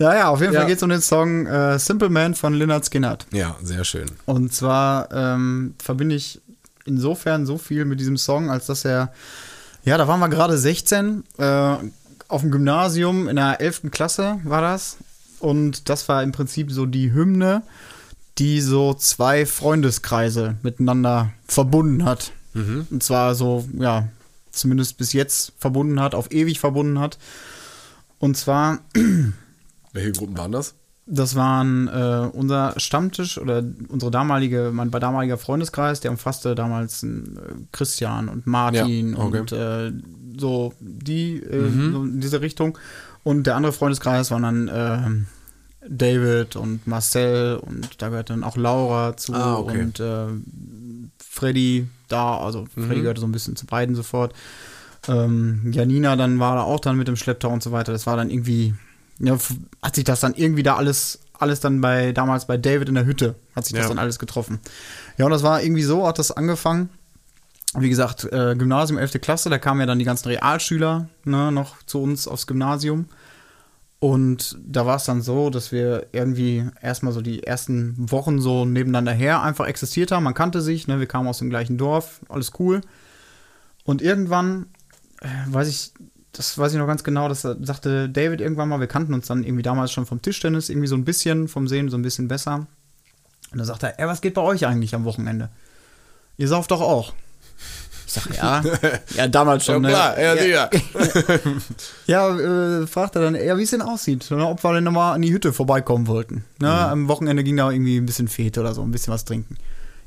Ja, ja, auf jeden ja. Fall geht es um den Song äh, Simple Man von Lynyrd Skynyrd. Ja, sehr schön. Und zwar ähm, verbinde ich insofern so viel mit diesem Song, als dass er, ja, da waren wir gerade 16, äh, auf dem Gymnasium in der 11. Klasse war das. Und das war im Prinzip so die Hymne, die so zwei Freundeskreise miteinander verbunden hat. Mhm. Und zwar so, ja, zumindest bis jetzt verbunden hat, auf ewig verbunden hat. Und zwar welche Gruppen waren das? Das waren äh, unser Stammtisch oder unsere damalige, mein damaliger Freundeskreis, der umfasste damals äh, Christian und Martin ja, okay. und äh, so die äh, mhm. so in diese Richtung. Und der andere Freundeskreis waren dann äh, David und Marcel und da gehört dann auch Laura zu ah, okay. und äh, Freddy da, also Freddy gehörte so ein bisschen zu beiden sofort. Ähm, Janina dann war da auch dann mit dem Schlepptau und so weiter. Das war dann irgendwie, ja, hat sich das dann irgendwie da alles, alles dann bei, damals bei David in der Hütte, hat sich das Ja. dann alles getroffen. Ja, und das war irgendwie so, hat das angefangen. Wie gesagt, äh, Gymnasium 11. Klasse, da kamen ja dann die ganzen Realschüler ne, noch zu uns aufs Gymnasium. Und da war es dann so, dass wir irgendwie erstmal so die ersten Wochen so nebeneinander her einfach existiert haben. Man kannte sich, ne, wir kamen aus dem gleichen Dorf, alles cool. Und irgendwann, äh, weiß ich, das weiß ich noch ganz genau, das sagte David irgendwann mal, wir kannten uns dann irgendwie damals schon vom Tischtennis, irgendwie so ein bisschen, vom Sehen so ein bisschen besser. Und dann sagte er, ey, was geht bei euch eigentlich am Wochenende? Ihr sauft doch auch. Ich sag, ja, ja, damals schon. ne? ja, ja, sicher. ja, äh, fragt er dann, ja, wie es denn aussieht, ne, ob wir denn nochmal an die Hütte vorbeikommen wollten. Ne, Am Wochenende ging da irgendwie ein bisschen Fete oder so, ein bisschen was trinken.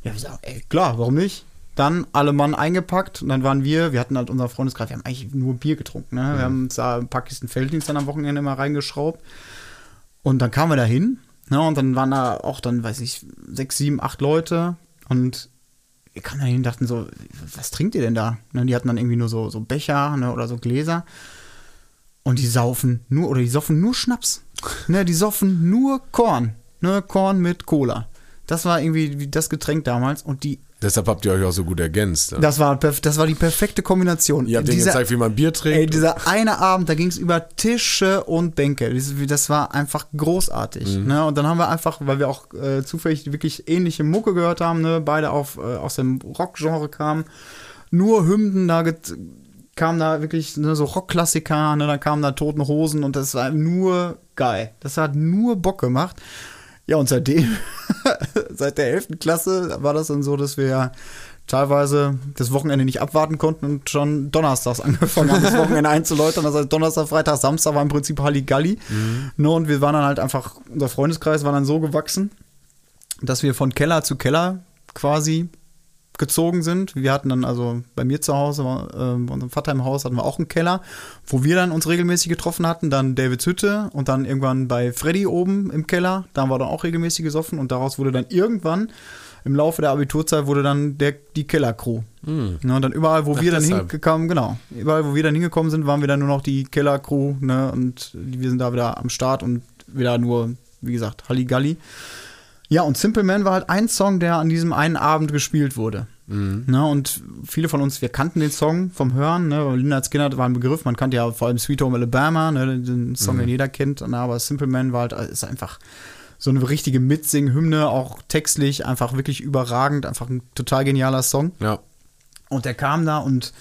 Ja, wir sagen, ey, klar, warum nicht? Dann alle Mann eingepackt und dann waren wir, wir hatten halt unser Freundeskreis, wir haben eigentlich nur Bier getrunken. Ne? Wir haben uns da ein paar Kisten Felddienst dann am Wochenende mal reingeschraubt. Und dann kamen wir da hin, ne, und dann waren da auch dann, weiß ich, sechs, sieben, acht Leute und wir kamen da hin und dachten so, was trinkt ihr denn da? Ne, die hatten dann irgendwie nur so, so Becher ne, oder so Gläser. Und die saufen nur, oder die soffen nur Schnaps. Ne, die soffen nur Korn. Ne, Korn mit Cola. Das war irgendwie wie das Getränk damals. Und die, Deshalb habt ihr euch auch so gut ergänzt. Ne? das war, das war die perfekte Kombination. Ihr habt denen gezeigt, wie man Bier trinkt. Ey, dieser eine Abend, da ging es über Tische und Bänke. Das, war einfach großartig. Mhm. Ne? Und dann haben wir einfach, weil wir auch äh, zufällig wirklich ähnliche Mucke gehört haben, ne? beide auf, äh, aus dem Rockgenre kamen, nur Hymnen da kamen da wirklich ne, so Rockklassiker, ne? dann kamen da Toten Hosen und das war nur geil. Das hat nur Bock gemacht. Ja, und seitdem, seit der 11. Klasse war das dann so, dass wir teilweise das Wochenende nicht abwarten konnten und schon donnerstags angefangen haben, das Wochenende einzuläutern. Das heißt, Donnerstag, Freitag, Samstag war im Prinzip Halligalli. Ne, und wir waren dann halt einfach, unser Freundeskreis war dann so gewachsen, dass wir von Keller zu Keller quasi gezogen sind. Wir hatten dann also bei mir zu Hause, äh, bei unserem Vater im Haus hatten wir auch einen Keller, wo wir dann uns regelmäßig getroffen hatten. Dann Davids Hütte und dann irgendwann bei Freddy oben im Keller. Da haben wir dann auch regelmäßig gesoffen und daraus wurde dann irgendwann im Laufe der Abiturzeit wurde dann der, die Kellercrew. Ne, und dann überall, wo Ach, wir dann deshalb. hingekommen, genau, überall, wo wir dann hingekommen sind, waren wir dann nur noch die Kellercrew, ne, und wir sind da wieder am Start und wieder nur, wie gesagt, Halligalli. Ja, und Simple Man war halt ein Song, der an diesem einen Abend gespielt wurde. Ne, und viele von uns, wir kannten den Song vom Hören, ne, Linda Skinner war ein Begriff, man kannte ja vor allem Sweet Home Alabama, ne, den Song, den jeder kennt, aber Simple Man war halt, ist einfach so eine richtige Mitsing-Hymne, auch textlich einfach wirklich überragend, einfach ein total genialer Song. ja. Und der kam da und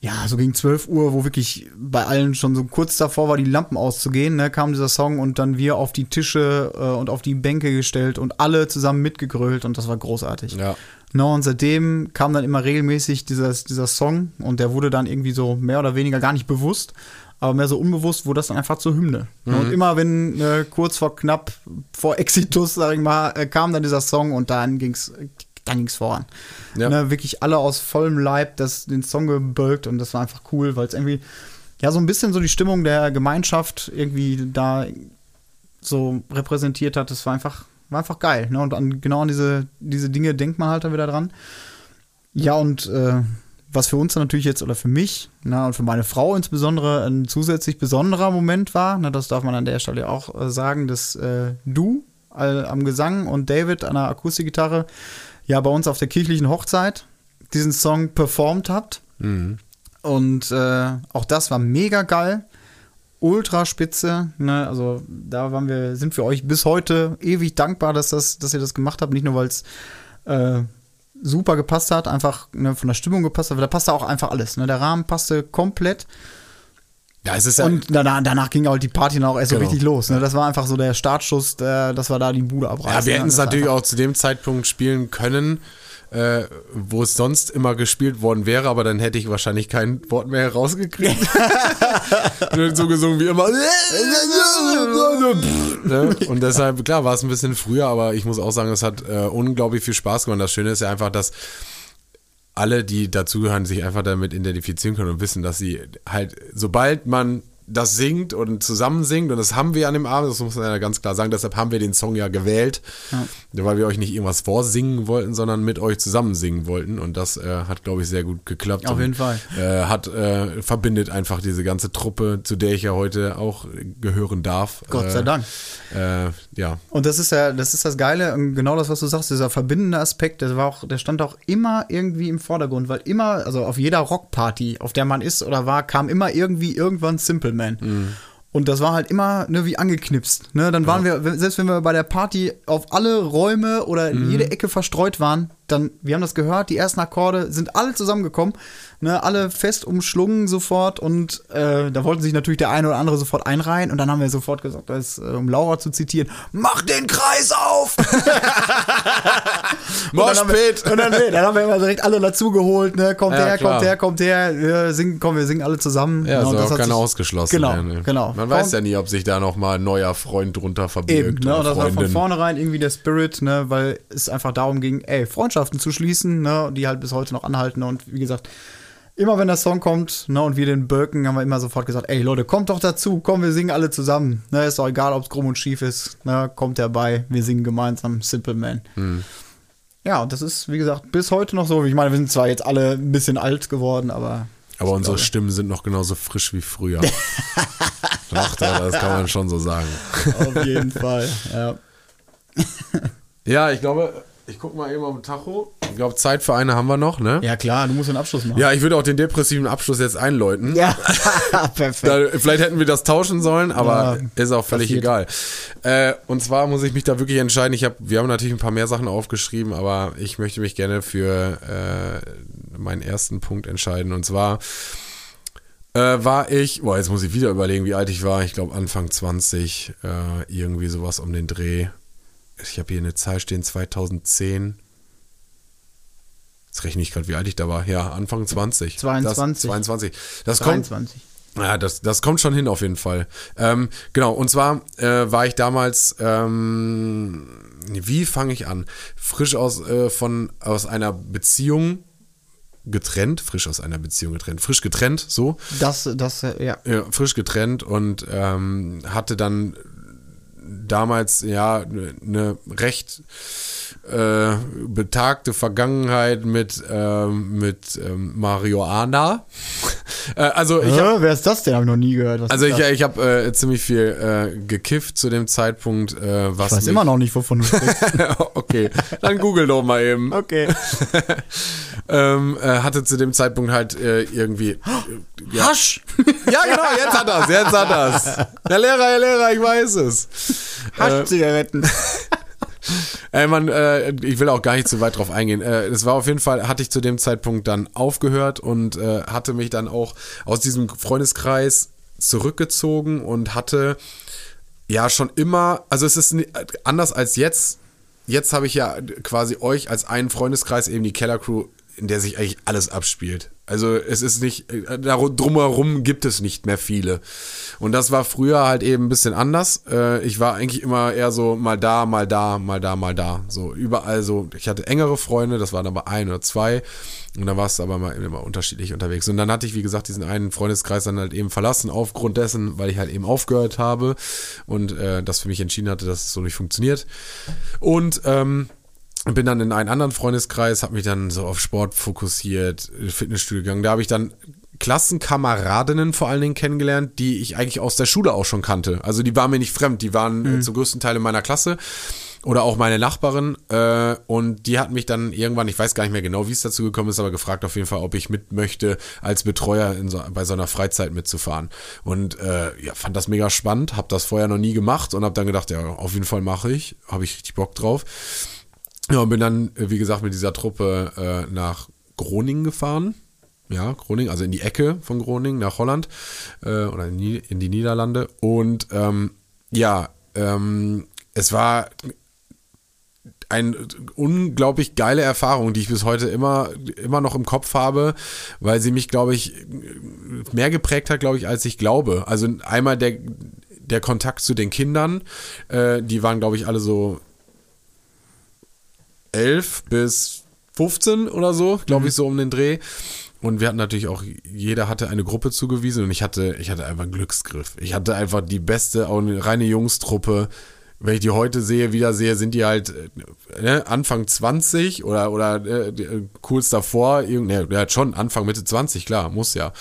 ja, so gegen 12 Uhr, wo wirklich bei allen schon so kurz davor war, die Lampen auszugehen, ne, kam dieser Song und dann wir auf die Tische äh, und auf die Bänke gestellt und alle zusammen mitgegrölt und das war großartig. Ja. No, und seitdem kam dann immer regelmäßig dieser, dieser Song und der wurde dann irgendwie so mehr oder weniger gar nicht bewusst, aber mehr so unbewusst wurde das dann einfach zur Hymne. Und immer wenn äh, kurz vor knapp vor Exitus, sag ich mal, äh, kam dann dieser Song und dann ging's dann ging's voran. Ja. Ne, wirklich alle aus vollem Leib das, den Song gebölkt und das war einfach cool, weil es irgendwie ja so ein bisschen so die Stimmung der Gemeinschaft irgendwie da so repräsentiert hat. Das war einfach, war einfach geil. Ne? Und an, genau an diese, diese Dinge denkt man halt da wieder dran. Ja, und äh, was für uns dann natürlich jetzt oder für mich na, und für meine Frau insbesondere ein zusätzlich besonderer Moment war, na, das darf man an der Stelle auch äh, sagen, dass äh, du all, am Gesang und David an der Akustikgitarre ja bei uns auf der kirchlichen Hochzeit diesen Song performt habt. Und äh, auch das war mega geil. Ultra spitze. Ne? Also da waren wir, sind wir euch bis heute ewig dankbar, dass, das, dass ihr das gemacht habt. Nicht nur, weil es äh, super gepasst hat, einfach ne, von der Stimmung gepasst hat, aber da passte auch einfach alles. Ne? Der Rahmen passte komplett. Ja, es ist ja. Und danach, danach ging auch die Party dann auch erst Genau. so richtig los. Ne? Das war einfach so der Startschuss, der, dass wir da die Bude abreißen. Ja, wir hätten es natürlich auch zu dem Zeitpunkt spielen können, äh, wo es sonst immer gespielt worden wäre, aber dann hätte ich wahrscheinlich kein Wort mehr herausgekriegt. Nur so gesungen wie immer. Ne? Und deshalb, klar, war es ein bisschen früher, aber ich muss auch sagen, es hat äh, unglaublich viel Spaß gemacht. Das Schöne ist ja einfach, dass alle, die dazugehören, sich einfach damit identifizieren können und wissen, dass sie halt, sobald man das singt und zusammen singt und das haben wir an dem Abend, das muss man ja ganz klar sagen, deshalb haben wir den Song ja gewählt, ja. weil wir euch nicht irgendwas vorsingen wollten, sondern mit euch zusammen singen wollten und das äh, hat, glaube ich, sehr gut geklappt. Auf und, jeden Fall. Äh, hat, äh, verbindet einfach diese ganze Truppe, zu der ich ja heute auch gehören darf. Gott sei Äh, Dank. Äh, ja. Und das ist ja, das ist das Geile, und genau das, was du sagst, dieser verbindende Aspekt, der war auch, der stand auch immer irgendwie im Vordergrund, weil immer, also auf jeder Rockparty, auf der man ist oder war, kam immer irgendwie irgendwann Simple Man. Und das war halt immer ne, wie angeknipst. Ne? Dann waren wir, selbst wenn wir bei der Party auf alle Räume oder in jede Ecke verstreut waren, dann, wir haben das gehört, die ersten Akkorde sind alle zusammengekommen, ne, alle fest umschlungen sofort und äh, da wollten sich natürlich der eine oder andere sofort einreihen und dann haben wir sofort gesagt, das, äh, um Laura zu zitieren, mach den Kreis auf! Und dann haben wir- Moshpit! Und dann, nee, dann haben wir immer direkt alle dazugeholt, ne? Kommt Ja, her, klar. kommt her, kommt her, wir singen, komm, wir singen alle zusammen. Ja, und soll das auch keiner ausgeschlossen Genau, werden. ne? genau. Man weiß Kaum- ja nie, ob sich da nochmal ein neuer Freund drunter verbirgt. Eben, ne? Und das war von vornherein irgendwie der Spirit, ne? Weil es einfach darum ging, ey, Freundschaften zu schließen, ne? Die halt bis heute noch anhalten. Und wie gesagt, immer wenn der Song kommt, ne, und wir den Birken, haben wir immer sofort gesagt, ey Leute, kommt doch dazu, komm, wir singen alle zusammen. Ne, ist doch egal, ob es krumm und schief ist, ne, kommt herbei, wir singen gemeinsam Simple Man. Hm. Ja, und das ist, wie gesagt, bis heute noch so. Ich meine, wir sind zwar jetzt alle ein bisschen alt geworden, aber Aber unsere Stimmen sind noch genauso frisch wie früher. Lacht er, das kann man schon so sagen. auf jeden Fall, ja. Ja, ich glaube, ich gucke mal eben auf den Tacho. Ich glaube, Zeit für eine haben wir noch, ne? Ja, klar, du musst den Abschluss machen. Ja, ich würde auch den depressiven Abschluss jetzt einläuten. Ja, perfekt. Da, vielleicht hätten wir das tauschen sollen, aber Ja, ist auch völlig passiert. egal. Äh, und zwar muss ich mich da wirklich entscheiden. Ich hab, wir haben natürlich ein paar mehr Sachen aufgeschrieben, aber ich möchte mich gerne für äh, meinen ersten Punkt entscheiden. Und zwar äh, war ich, boah, jetzt muss ich wieder überlegen, wie alt ich war. Ich glaube Anfang 20, äh, irgendwie sowas um den Dreh. Ich habe hier eine Zahl stehen, 2010. Jetzt rechne ich gerade, wie alt ich da war. Ja, Anfang 20. 22. Das, 22. Das kommt, 23. ja, das, das kommt schon hin auf jeden Fall. Ähm, genau, und zwar äh, war ich damals, ähm, wie fange ich an? Frisch aus, äh, von, aus einer Beziehung getrennt, frisch aus einer Beziehung getrennt, frisch getrennt, so. Das, das, äh, ja. Ja, frisch getrennt und ähm, hatte dann damals ja eine recht äh, betagte Vergangenheit mit, ähm, mit ähm, Marihuana. äh, also ich hab, wer ist das denn? Hab ich noch nie gehört. Was also ich, ich habe äh, ziemlich viel äh, gekifft zu dem Zeitpunkt, äh, was ich weiß immer noch nicht, wovon du sprichst. okay, dann google doch mal eben. okay. ähm, äh, hatte zu dem Zeitpunkt halt äh, irgendwie äh, ja, Hasch! Ja, genau, jetzt hat das, jetzt hat das. Herr Lehrer, Herr Lehrer, ich weiß es. Haschzigaretten. Ey, man, äh, ich will auch gar nicht zu weit drauf eingehen. Äh, es war auf jeden Fall, hatte ich zu dem Zeitpunkt dann aufgehört und äh, hatte mich dann auch aus diesem Freundeskreis zurückgezogen und hatte ja schon immer, also es ist anders als jetzt. Jetzt habe ich ja quasi euch als einen Freundeskreis eben die Keller Crew, in der sich eigentlich alles abspielt. Also es ist nicht, äh, drumherum gibt es nicht mehr viele. Und das war früher halt eben ein bisschen anders. Äh, Ich war eigentlich immer eher so mal da, mal da, mal da, mal da. So überall so. Ich hatte engere Freunde, das waren aber ein oder zwei. Und dann warst du aber mal immer unterschiedlich unterwegs. Und dann hatte ich, wie gesagt, diesen einen Freundeskreis dann halt eben verlassen, aufgrund dessen, weil ich halt eben aufgehört habe und äh, das für mich entschieden hatte, dass es so nicht funktioniert. Und ähm, bin dann in einen anderen Freundeskreis, habe mich dann so auf Sport fokussiert, Fitnessstudio gegangen. Da habe ich dann Klassenkameradinnen vor allen Dingen kennengelernt, die ich eigentlich aus der Schule auch schon kannte. Also die waren mir nicht fremd, die waren äh, zum größten Teil in meiner Klasse oder auch meine Nachbarin äh, und die hat mich dann irgendwann, ich weiß gar nicht mehr genau, wie es dazu gekommen ist, aber gefragt auf jeden Fall, ob ich mit möchte, als Betreuer so, bei so einer Freizeit mitzufahren. Und äh, ja, fand das mega spannend, habe das vorher noch nie gemacht und habe dann gedacht, ja, auf jeden Fall mache ich, habe ich richtig Bock drauf. Ja, und bin dann, äh, wie gesagt, mit dieser Truppe äh, nach Groningen gefahren. Ja, Groningen, also in die Ecke von Groningen nach Holland äh, oder in die, Niederlande. Und ähm, ja, ähm, es war eine unglaublich geile Erfahrung, die ich bis heute immer, immer noch im Kopf habe, weil sie mich, glaube ich, mehr geprägt hat, glaube ich, als ich glaube. Also einmal der, der Kontakt zu den Kindern, äh, die waren, glaube ich, alle so 11 bis 15 oder so, glaube ich, so um den Dreh. und wir hatten natürlich auch, jeder hatte eine Gruppe zugewiesen und ich hatte, ich hatte einfach einen Glücksgriff. Ich hatte einfach die beste, auch eine reine Jungstruppe. Wenn ich die heute sehe, wieder sehe, sind die halt äh, ne, Anfang 20 oder, oder äh, kurz davor, ne, ja, schon Anfang, Mitte 20, klar, muss ja.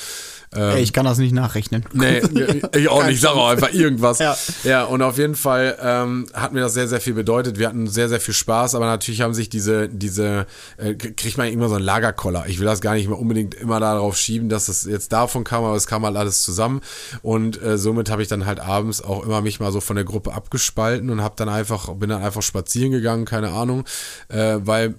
Ey, ich kann das nicht nachrechnen. Nee, ich auch nicht. Ich sage auch einfach irgendwas. Ja. ja, und auf jeden Fall ähm, hat mir das sehr, sehr viel bedeutet. Wir hatten sehr, sehr viel Spaß, aber natürlich haben sich diese, diese, äh, kriegt man immer so einen Lagerkoller. Ich will das gar nicht mehr unbedingt immer darauf schieben, dass es jetzt davon kam, aber es kam halt alles zusammen. Und äh, somit habe ich dann halt abends auch immer mich mal so von der Gruppe abgespalten und habe dann einfach, bin dann einfach spazieren gegangen, keine Ahnung, äh, weil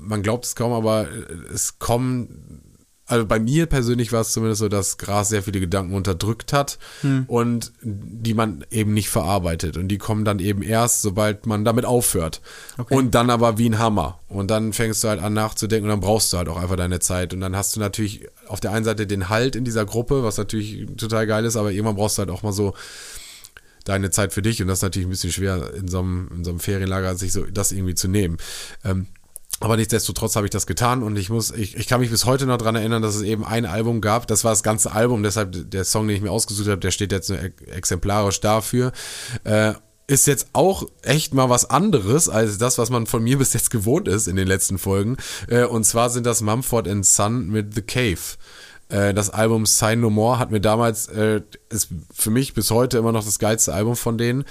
man glaubt es kaum, aber es kommen also bei mir persönlich war es zumindest so, dass Gras sehr viele Gedanken unterdrückt hat hm. und die man eben nicht verarbeitet. Und die kommen dann eben erst, sobald man damit aufhört. Okay. Und dann aber wie ein Hammer. Und dann fängst du halt an nachzudenken und dann brauchst du halt auch einfach deine Zeit. Und dann hast du natürlich auf der einen Seite den Halt in dieser Gruppe, was natürlich total geil ist, aber irgendwann brauchst du halt auch mal so deine Zeit für dich. Und das ist natürlich ein bisschen schwer in so einem, in so einem Ferienlager, sich so das irgendwie zu nehmen. Ähm, aber nichtsdestotrotz habe ich das getan und ich muss, ich, ich kann mich bis heute noch dran erinnern, dass es eben ein Album gab. Das war das ganze Album, deshalb der Song, den ich mir ausgesucht habe, der steht jetzt exemplarisch dafür. Äh, ist jetzt auch echt mal was anderes als das, was man von mir bis jetzt gewohnt ist in den letzten Folgen. Äh, und zwar sind das Mumford Son mit The Cave. Äh, das Album Sign No More hat mir damals, äh, ist für mich bis heute immer noch das geilste Album von denen.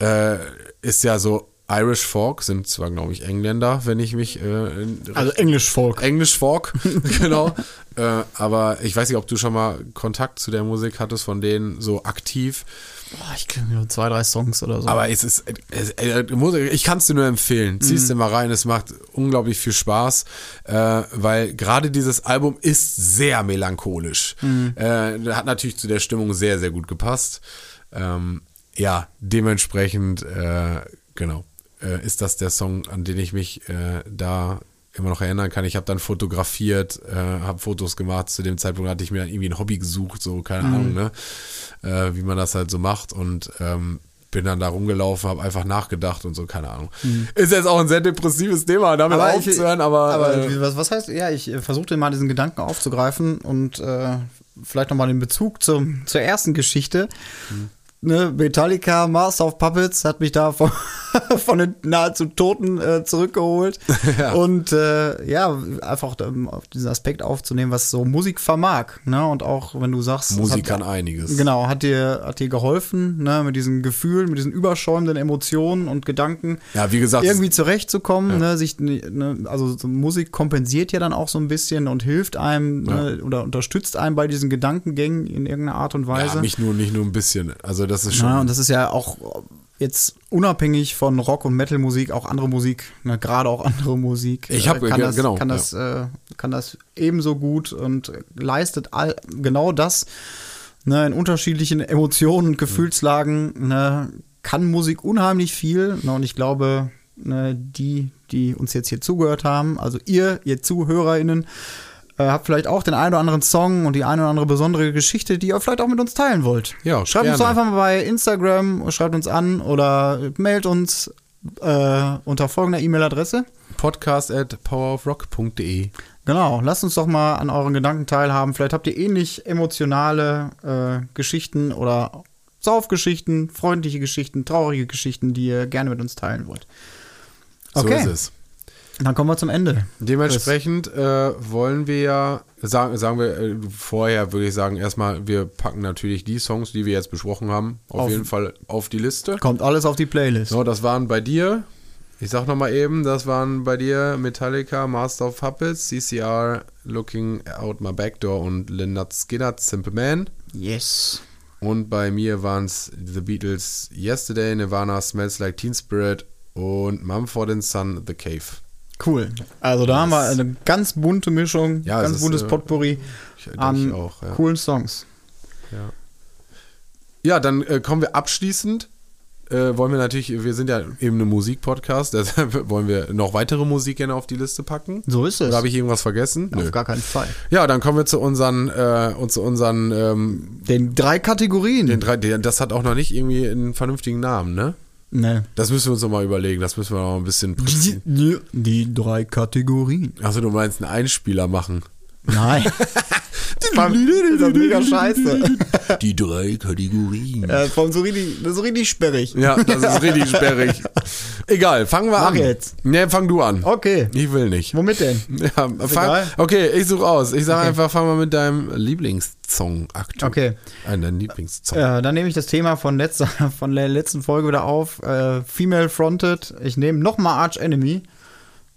Äh, ist ja so Irish Folk sind zwar, glaube ich, Engländer, wenn ich mich. Äh, also English Folk. English Folk, genau. äh, aber ich weiß nicht, ob du schon mal Kontakt zu der Musik hattest, von denen so aktiv. Boah, ich kenne nur zwei, drei Songs oder so. Aber es ist. Es, äh, ich kann es dir nur empfehlen. Ziehst mhm. dir mal rein, es macht unglaublich viel Spaß, äh, weil gerade dieses Album ist sehr melancholisch. Mhm. Äh, hat natürlich zu der Stimmung sehr, sehr gut gepasst. Ähm, ja, dementsprechend, äh, genau äh, ist das der Song, an den ich mich äh, da immer noch erinnern kann. Ich habe dann fotografiert, äh, habe Fotos gemacht. Zu dem Zeitpunkt hatte ich mir dann irgendwie ein Hobby gesucht, so keine mhm. Ahnung, ne? Äh, wie man das halt so macht und ähm, bin dann da rumgelaufen, habe einfach nachgedacht und so, keine Ahnung. Mhm. Ist jetzt auch ein sehr depressives Thema, damit aber aufzuhören, aber. Aber äh, was, was heißt, ja, ich äh, versuchte mal diesen Gedanken aufzugreifen und äh, vielleicht nochmal den Bezug zum, zur ersten Geschichte. Mhm ne, Metallica, Master of Puppets hat mich da von, von den nahezu Toten äh, zurückgeholt. ja. Und äh, ja, einfach auf diesen Aspekt aufzunehmen, was so Musik vermag. Ne? Und auch wenn du sagst. Musik kann einiges. Genau, hat dir, hat dir geholfen, ne? mit diesen Gefühlen, mit diesen überschäumenden Emotionen und Gedanken. Ja, wie gesagt. Irgendwie zurechtzukommen. Ja. Ne? Sich, ne? Also so Musik kompensiert ja dann auch so ein bisschen und hilft einem ja. ne? oder unterstützt einem bei diesen Gedankengängen in irgendeiner Art und Weise. Ja, nicht nur, nicht nur ein bisschen. Also das ist schon. Ja, und das ist ja auch jetzt unabhängig von Rock- und Metal-Musik auch andere Musik, ne, gerade auch andere Musik. Ich habe äh, kann, das, genau, kann, das, ja. äh, kann das ebenso gut und leistet all, genau das ne, in unterschiedlichen Emotionen und Gefühlslagen. Ne, kann Musik unheimlich viel. Ne, und ich glaube, ne, die, die uns jetzt hier zugehört haben, also ihr, ihr ZuhörerInnen, äh, habt vielleicht auch den einen oder anderen Song und die eine oder andere besondere Geschichte, die ihr vielleicht auch mit uns teilen wollt. Ja, schreibt gerne. uns doch einfach mal bei Instagram, schreibt uns an oder mailt uns äh, unter folgender E-Mail-Adresse: podcast at powerofrock.de. Genau, lasst uns doch mal an euren Gedanken teilhaben. Vielleicht habt ihr ähnlich emotionale äh, Geschichten oder Saufgeschichten, freundliche Geschichten, traurige Geschichten, die ihr gerne mit uns teilen wollt. Okay. So ist es. Dann kommen wir zum Ende. Dementsprechend äh, wollen wir ja, sagen, sagen wir äh, vorher, würde ich sagen, erstmal, wir packen natürlich die Songs, die wir jetzt besprochen haben, auf, auf jeden Fall auf die Liste. Kommt alles auf die Playlist. So, das waren bei dir, ich sag nochmal eben, das waren bei dir Metallica, Master of Puppets, CCR, Looking Out My Backdoor und Lynyrd Skynyrd, Simple Man. Yes. Und bei mir waren es The Beatles, Yesterday, Nirvana, Smells Like Teen Spirit und Mumford Son, The Cave. Cool. Also da das haben wir eine ganz bunte Mischung, ja, ganz buntes ist, äh, Potpourri ich, an auch, ja. coolen Songs. Ja, ja dann äh, kommen wir abschließend. Äh, wollen wir natürlich, wir sind ja eben eine Musik-Podcast, deshalb wollen wir noch weitere Musik gerne auf die Liste packen. So ist es. Oder habe ich irgendwas vergessen? Auf Nö. gar keinen Fall. Ja, dann kommen wir zu unseren, äh, zu unseren ähm, den drei Kategorien. Den drei, das hat auch noch nicht irgendwie einen vernünftigen Namen, ne? Nee. Das müssen wir uns nochmal überlegen. Das müssen wir noch ein bisschen. Die, die drei Kategorien. Achso, du meinst einen Einspieler machen. Nein. das ist mega scheiße. Die drei Kategorien. Äh, von so richtig, das ist so richtig sperrig. Ja, das ist richtig sperrig. Egal, fangen wir Mach an. jetzt. Nee, fang du an. Okay. Ich will nicht. Womit denn? Ja, fang, egal. okay, ich suche aus. Ich sage Okay. einfach, fang mal mit deinem Lieblingssong aktuell. Okay. Ein dein Lieblingssong. Äh, dann nehme ich das Thema von, letzter, von der letzten Folge wieder auf. Äh, Female Fronted. Ich nehme nochmal Arch Enemy.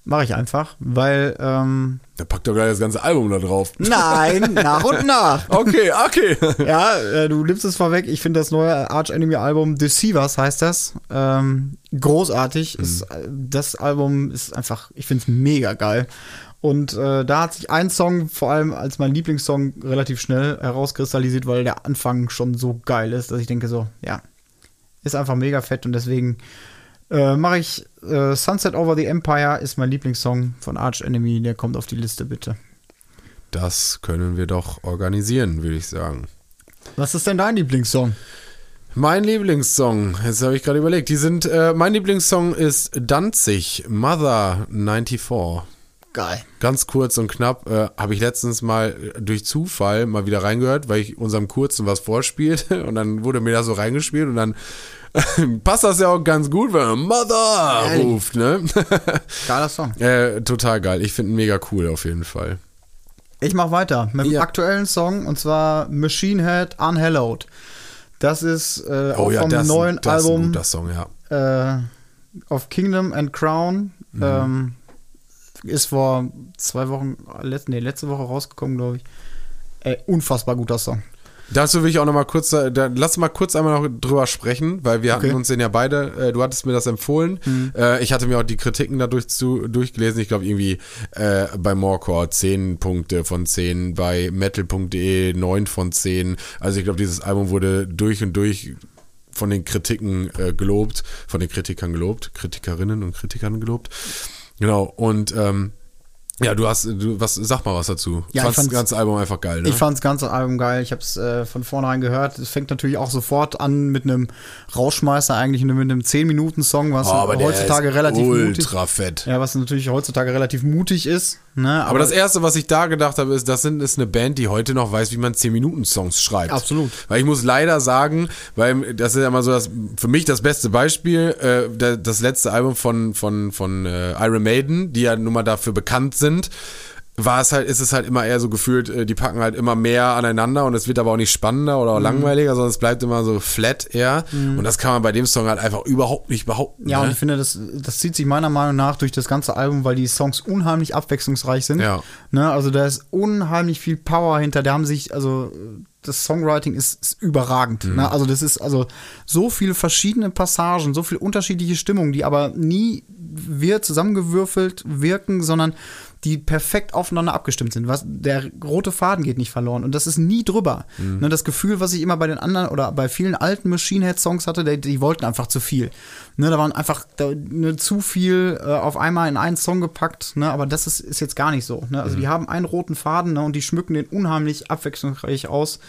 Mache ich einfach, weil. Ähm, Da packt doch gleich das ganze Album da drauf. nein, nach und nach. Okay, okay. Ja, äh, du nimmst es vorweg. Ich finde das neue Arch Enemy Album Deceivers heißt das. Ähm, großartig. Ist, äh, das Album ist einfach, ich finde es mega geil. Und äh, da hat sich ein Song vor allem als mein Lieblingssong relativ schnell herauskristallisiert, weil der Anfang schon so geil ist, dass ich denke so, ja, ist einfach mega fett und deswegen äh, mache ich äh, Sunset Over the Empire ist mein Lieblingssong von Arch Enemy. Der kommt auf die Liste bitte. Das können wir doch organisieren, würde ich sagen. Was ist denn dein Lieblingssong? Mein Lieblingssong, jetzt habe ich gerade überlegt, die sind, äh, mein Lieblingssong ist Danzig, Mother 94. Geil. Ganz kurz und knapp, äh, habe ich letztens mal äh, durch Zufall mal wieder reingehört, weil ich unserem Kurzen was vorspielte und dann wurde mir das so reingespielt und dann passt das ja auch ganz gut, wenn man Mother Ehrlich? ruft, ne? Geiler Song. äh, total geil. Ich finde ihn mega cool auf jeden Fall. Ich mach weiter mit dem Ja. aktuellen Song und zwar Machine Head Unhallowed. Das ist äh, Oh auch vom das, neuen das ist ein Album guter Song, ja. äh, of Kingdom and Crown. Mhm. Ähm, ist vor zwei Wochen, letzte, nee, letzte Woche rausgekommen, glaube ich. Ey, unfassbar guter Song. Dazu will ich auch noch mal kurz, äh, da, lass mal kurz einmal noch drüber sprechen, weil wir hatten Okay. uns den ja beide, äh, du hattest mir das empfohlen. Äh, ich hatte mir auch die Kritiken dadurch zu, durchgelesen. Ich glaube irgendwie äh, bei Morecore 10 Punkte von 10, bei metal.de 9 von 10. Also ich glaube, dieses Album wurde durch und durch von den Kritiken äh, gelobt, von den Kritikern gelobt, Kritikerinnen und Kritikern gelobt. Genau, und ähm, ja, du hast, du, was, sag mal was dazu. Ja, ich Fandst das ganze Album einfach geil, ne? Ich fand das ganze Album geil. Ich habe es äh, von vornherein gehört. Es fängt natürlich auch sofort an mit einem Rauschmeißer, eigentlich mit einem 10-Minuten-Song, was Oh, heutzutage relativ mutig ultra fett. Ja, was natürlich heutzutage relativ mutig ist. Ne? Aber das erste, was ich da gedacht habe, ist, das sind, ist eine Band, die heute noch weiß, wie man 10-Minuten-Songs schreibt. Absolut. Weil ich muss leider sagen, weil das ist ja immer so das, für mich das beste Beispiel, äh, das letzte Album von, von, von äh, Iron Maiden, die ja nun mal dafür bekannt sind, war es halt, ist es halt immer eher so gefühlt, äh, die packen halt immer mehr aneinander und es wird aber auch nicht spannender oder Mhm. langweiliger, sondern es bleibt immer so flat eher. Und das kann man bei dem Song halt einfach überhaupt nicht behaupten. Ja, und ne? ich finde, das, das zieht sich meiner Meinung nach durch das ganze Album, weil die Songs unheimlich abwechslungsreich sind. Ja. Ne, also da ist unheimlich viel Power hinter. Da haben sich, also das Songwriting ist, ist überragend. Mhm. Ne? Also das ist also so viele verschiedene Passagen, so viele unterschiedliche Stimmungen, die aber nie wir zusammengewürfelt wirken, sondern die perfekt aufeinander abgestimmt sind. Was, der rote Faden geht nicht verloren und das ist nie drüber. Mhm. Ne, das Gefühl, was ich immer bei den anderen oder bei vielen alten Machine Head Songs hatte, die, die wollten einfach zu viel. Ne, da waren einfach da, ne, zu viel äh, auf einmal in einen Song gepackt, ne, aber das ist, ist jetzt gar nicht so. Ne? Also die haben einen roten Faden ne, und die schmücken den unheimlich abwechslungsreich aus.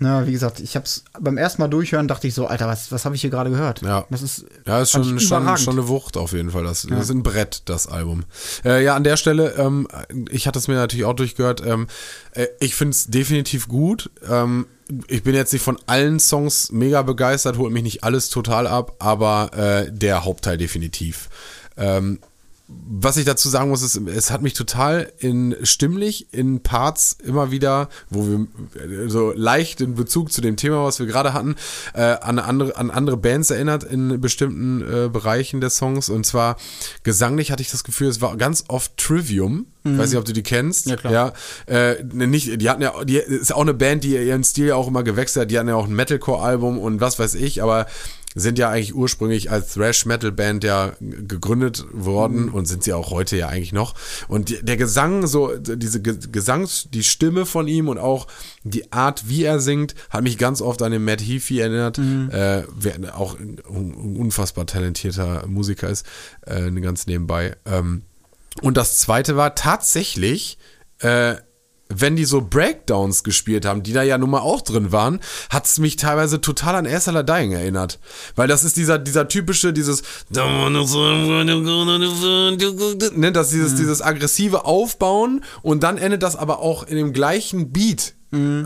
Na, wie gesagt, ich hab's beim ersten Mal durchhören, dachte ich so, Alter, was, was habe ich hier gerade gehört? Ja. Das ist, Ja, ist schon, schon, schon eine Wucht auf jeden Fall. Das, das ist ein Brett, das Album. Äh, ja, an der Stelle, ähm, ich hatte es mir natürlich auch durchgehört. Ähm, äh, ich finde es definitiv gut. Ähm, ich bin jetzt nicht von allen Songs mega begeistert, holt mich nicht alles total ab, aber äh, der Hauptteil definitiv. Ähm, was ich dazu sagen muss, ist, es hat mich total in stimmlich in Parts immer wieder, wo wir äh, so leicht in Bezug zu dem Thema, was wir gerade hatten, äh, an andere an andere Bands erinnert in bestimmten äh, Bereichen der Songs. Und zwar gesanglich hatte ich das Gefühl, es war ganz oft Trivium. Ich weiß nicht, ob du die kennst. Ja, klar. Ja, äh, nicht, die hatten ja, die ist auch eine Band, die ihren Stil ja auch immer gewechselt hat. Die hatten ja auch ein Metalcore-Album und was weiß ich, aber sind ja eigentlich ursprünglich als Thrash-Metal-Band ja gegründet worden und sind sie auch heute ja eigentlich noch. Und der Gesang, so diese Ge Gesangs, die Stimme von ihm und auch die Art, wie er singt, hat mich ganz oft an den Matt Heafy erinnert, äh, wer auch ein, ein unfassbar talentierter Musiker ist, äh, ganz nebenbei. Ähm, und das zweite war tatsächlich äh, wenn die so Breakdowns gespielt haben, die da ja nun mal auch drin waren, hat es mich teilweise total an Ersaler Dying erinnert. Weil das ist dieser, dieser typische, dieses, ne, das dieses, dieses aggressive Aufbauen und dann endet das aber auch in dem gleichen Beat.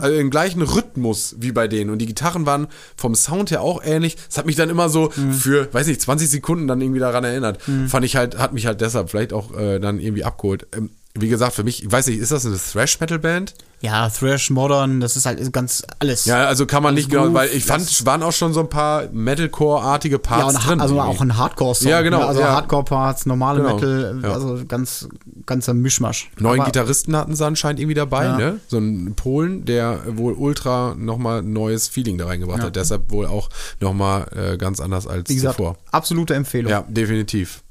Also im gleichen Rhythmus wie bei denen. Und die Gitarren waren vom Sound her auch ähnlich. Das hat mich dann immer so für, weiß nicht, 20 Sekunden dann irgendwie daran erinnert. Fand ich halt, hat mich halt deshalb vielleicht auch äh, dann irgendwie abgeholt. Ähm, wie gesagt, für mich, ich weiß nicht, ist das eine Thrash-Metal-Band? Ja, Thrash, Modern, das ist halt ganz alles. Ja, also kann man nicht Groove, genau, weil ich fand, es waren auch schon so ein paar Metalcore-artige Ja, Parts und, drin. also irgendwie. auch ein Hardcore-Song. Ja, genau, ne? Also ja. Hardcore-Parts, normale Genau, Metal, ja. also ganz, ganzer Mischmasch. Neuen Aber- Gitarristen hatten sie anscheinend irgendwie dabei, Ja. ne? So ein Polen, der wohl ultra nochmal neues Feeling da reingebracht Ja. hat. Deshalb wohl auch nochmal äh, ganz anders als Wie gesagt, zuvor. absolute Empfehlung. Ja, definitiv.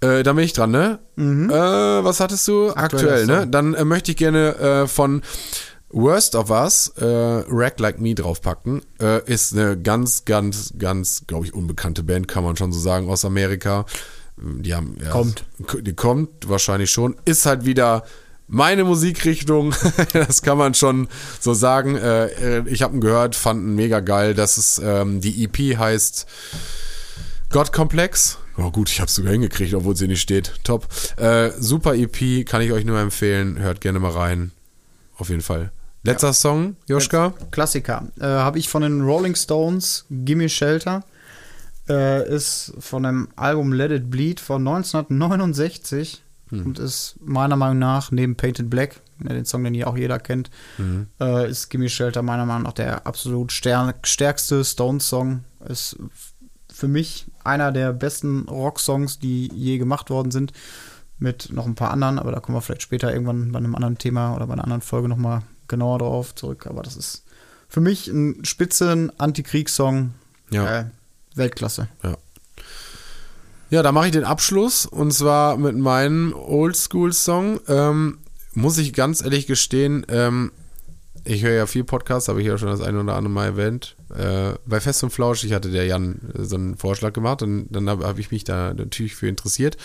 Äh, da bin ich dran, ne? Äh, was hattest du? Aktuell, ne? Song. Dann äh, möchte ich gerne äh, von Worst of Us äh, Rack Like Me draufpacken. Äh, ist eine ganz, ganz, ganz, glaube ich, unbekannte Band, kann man schon so sagen, aus Amerika. Die haben ja, Kommt. Die kommt wahrscheinlich schon. Ist halt wieder meine Musikrichtung, das kann man schon so sagen. Äh, ich habe ihn gehört, fand ihn mega geil. Das ist ähm, die EP heißt God Complex. Oh gut, ich habe es sogar hingekriegt, obwohl sie nicht steht. Top. Äh, super EP, kann ich euch nur empfehlen. Hört gerne mal rein. Auf jeden Fall. Letzter Song, Joschka. Klassiker. Äh, Habe ich von den Rolling Stones, Gimme Shelter. Äh, ist von dem Album Let It Bleed von 1969 Hm. und ist meiner Meinung nach neben Painted Black, ne, den Song, den hier auch jeder kennt, Mhm. äh, ist Gimme Shelter meiner Meinung nach der absolut stär stärkste Stones-Song. Ist für mich einer der besten Rock-Songs, die je gemacht worden sind. Mit noch ein paar anderen, aber da kommen wir vielleicht später irgendwann bei einem anderen Thema oder bei einer anderen Folge nochmal genauer drauf zurück. Aber das ist für mich ein spitzen Antikriegssong. Ja. Äh, Weltklasse. Ja, da mache ich den Abschluss und zwar mit meinem Oldschool-Song. Ähm, muss ich ganz ehrlich gestehen, ähm, ich höre ja viel Podcasts, habe ich ja schon das eine oder andere Mal erwähnt. Äh, bei Fest und Flauschig hatte der Jan äh, so einen Vorschlag gemacht und dann habe hab ich mich da natürlich für interessiert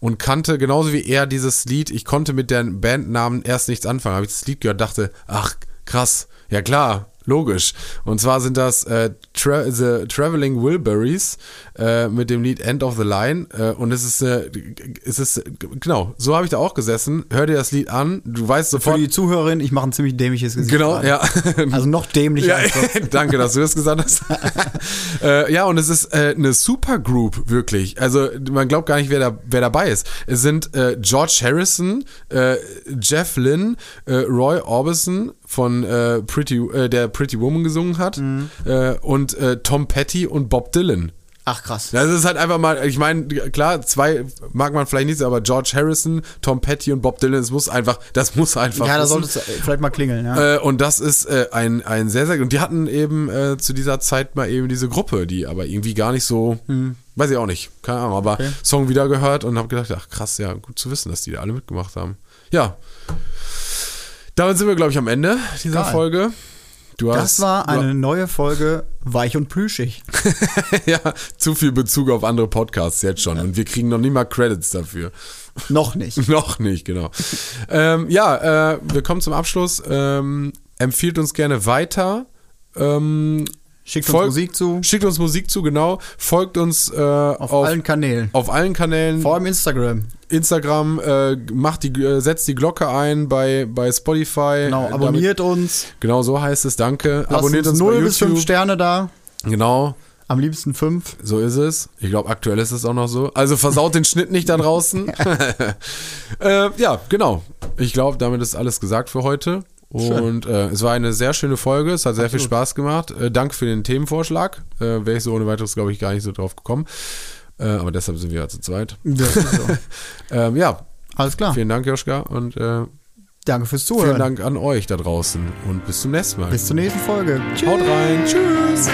und kannte genauso wie er dieses Lied. Ich konnte mit den Bandnamen erst nichts anfangen. Habe ich das Lied gehört, dachte, ach krass, ja klar, logisch. Und zwar sind das äh, Tra The Traveling Wilburys äh, mit dem Lied End of the Line. Äh, und es ist, es ist, genau, so habe ich da auch gesessen. Hör dir das Lied an, du weißt Für sofort. die Zuhörerin, ich mache ein ziemlich dämliches Gesicht. Genau, gerade. ja. Also noch dämlicher Ja, als das. danke, dass du das gesagt hast. äh, ja, und es ist äh, eine Supergroup, wirklich. Also man glaubt gar nicht, wer, da, wer dabei ist. Es sind äh, George Harrison, Jeff Lynne, äh, Roy Orbison von äh, Pretty, äh, der Pretty Woman gesungen hat Mhm. äh, und äh, Tom Petty und Bob Dylan. Ach krass. Das ist halt einfach mal, ich meine, klar, zwei mag man vielleicht nicht, aber George Harrison, Tom Petty und Bob Dylan, das muss einfach, das muss einfach. Ja, da sollte es vielleicht mal klingeln, ja. Äh, und das ist äh, ein, ein sehr, sehr. Und die hatten eben äh, zu dieser Zeit mal eben diese Gruppe, die aber irgendwie gar nicht so. Weiß ich auch nicht. Keine Ahnung. Aber Okay. Song wieder gehört und habe gedacht, ach krass, ja, gut zu wissen, dass die da alle mitgemacht haben. Ja. Damit sind wir, glaube ich, am Ende dieser Geil. Folge. Du das hast, war eine neue Folge Weich und Plüschig. ja, zu viel Bezug auf andere Podcasts jetzt schon. Und wir kriegen noch nie mal Credits dafür. Noch nicht. Noch nicht, genau. ähm, ja, äh, wir kommen zum Abschluss. Ähm, empfiehlt uns gerne weiter. Ähm, Schickt uns Folg- Musik zu. Schickt uns Musik zu, genau. Folgt uns äh, auf, Auf, allen Kanälen. auf allen Kanälen. Vor allem Instagram. Instagram, äh, macht die, äh, setzt die Glocke ein bei, bei Spotify. Genau, abonniert uns. Damit, genau so heißt es, danke. Lasst abonniert uns uns 0 bei bis 5 YouTube. Sterne da. Genau, Am liebsten 5. so ist es. Ich glaube, aktuell ist es auch noch so. Also versaut den Schnitt nicht da draußen. äh, ja, genau. Ich glaube, damit ist alles gesagt für heute. Und äh, es war eine sehr schöne Folge. Es hat sehr viel Spaß gemacht. Äh, danke für den Themenvorschlag. Äh, Wäre ich so ohne weiteres, glaube ich, gar nicht so drauf gekommen. Äh, aber deshalb sind wir ja zu zweit. So. Ähm, ja, Alles klar. vielen Dank, Joschka. Und äh, Danke fürs vielen Zuhören. Dank an euch da draußen. Und bis zum nächsten Mal. Bis zur nächsten Folge. Tschüss. Haut rein. Tschüss.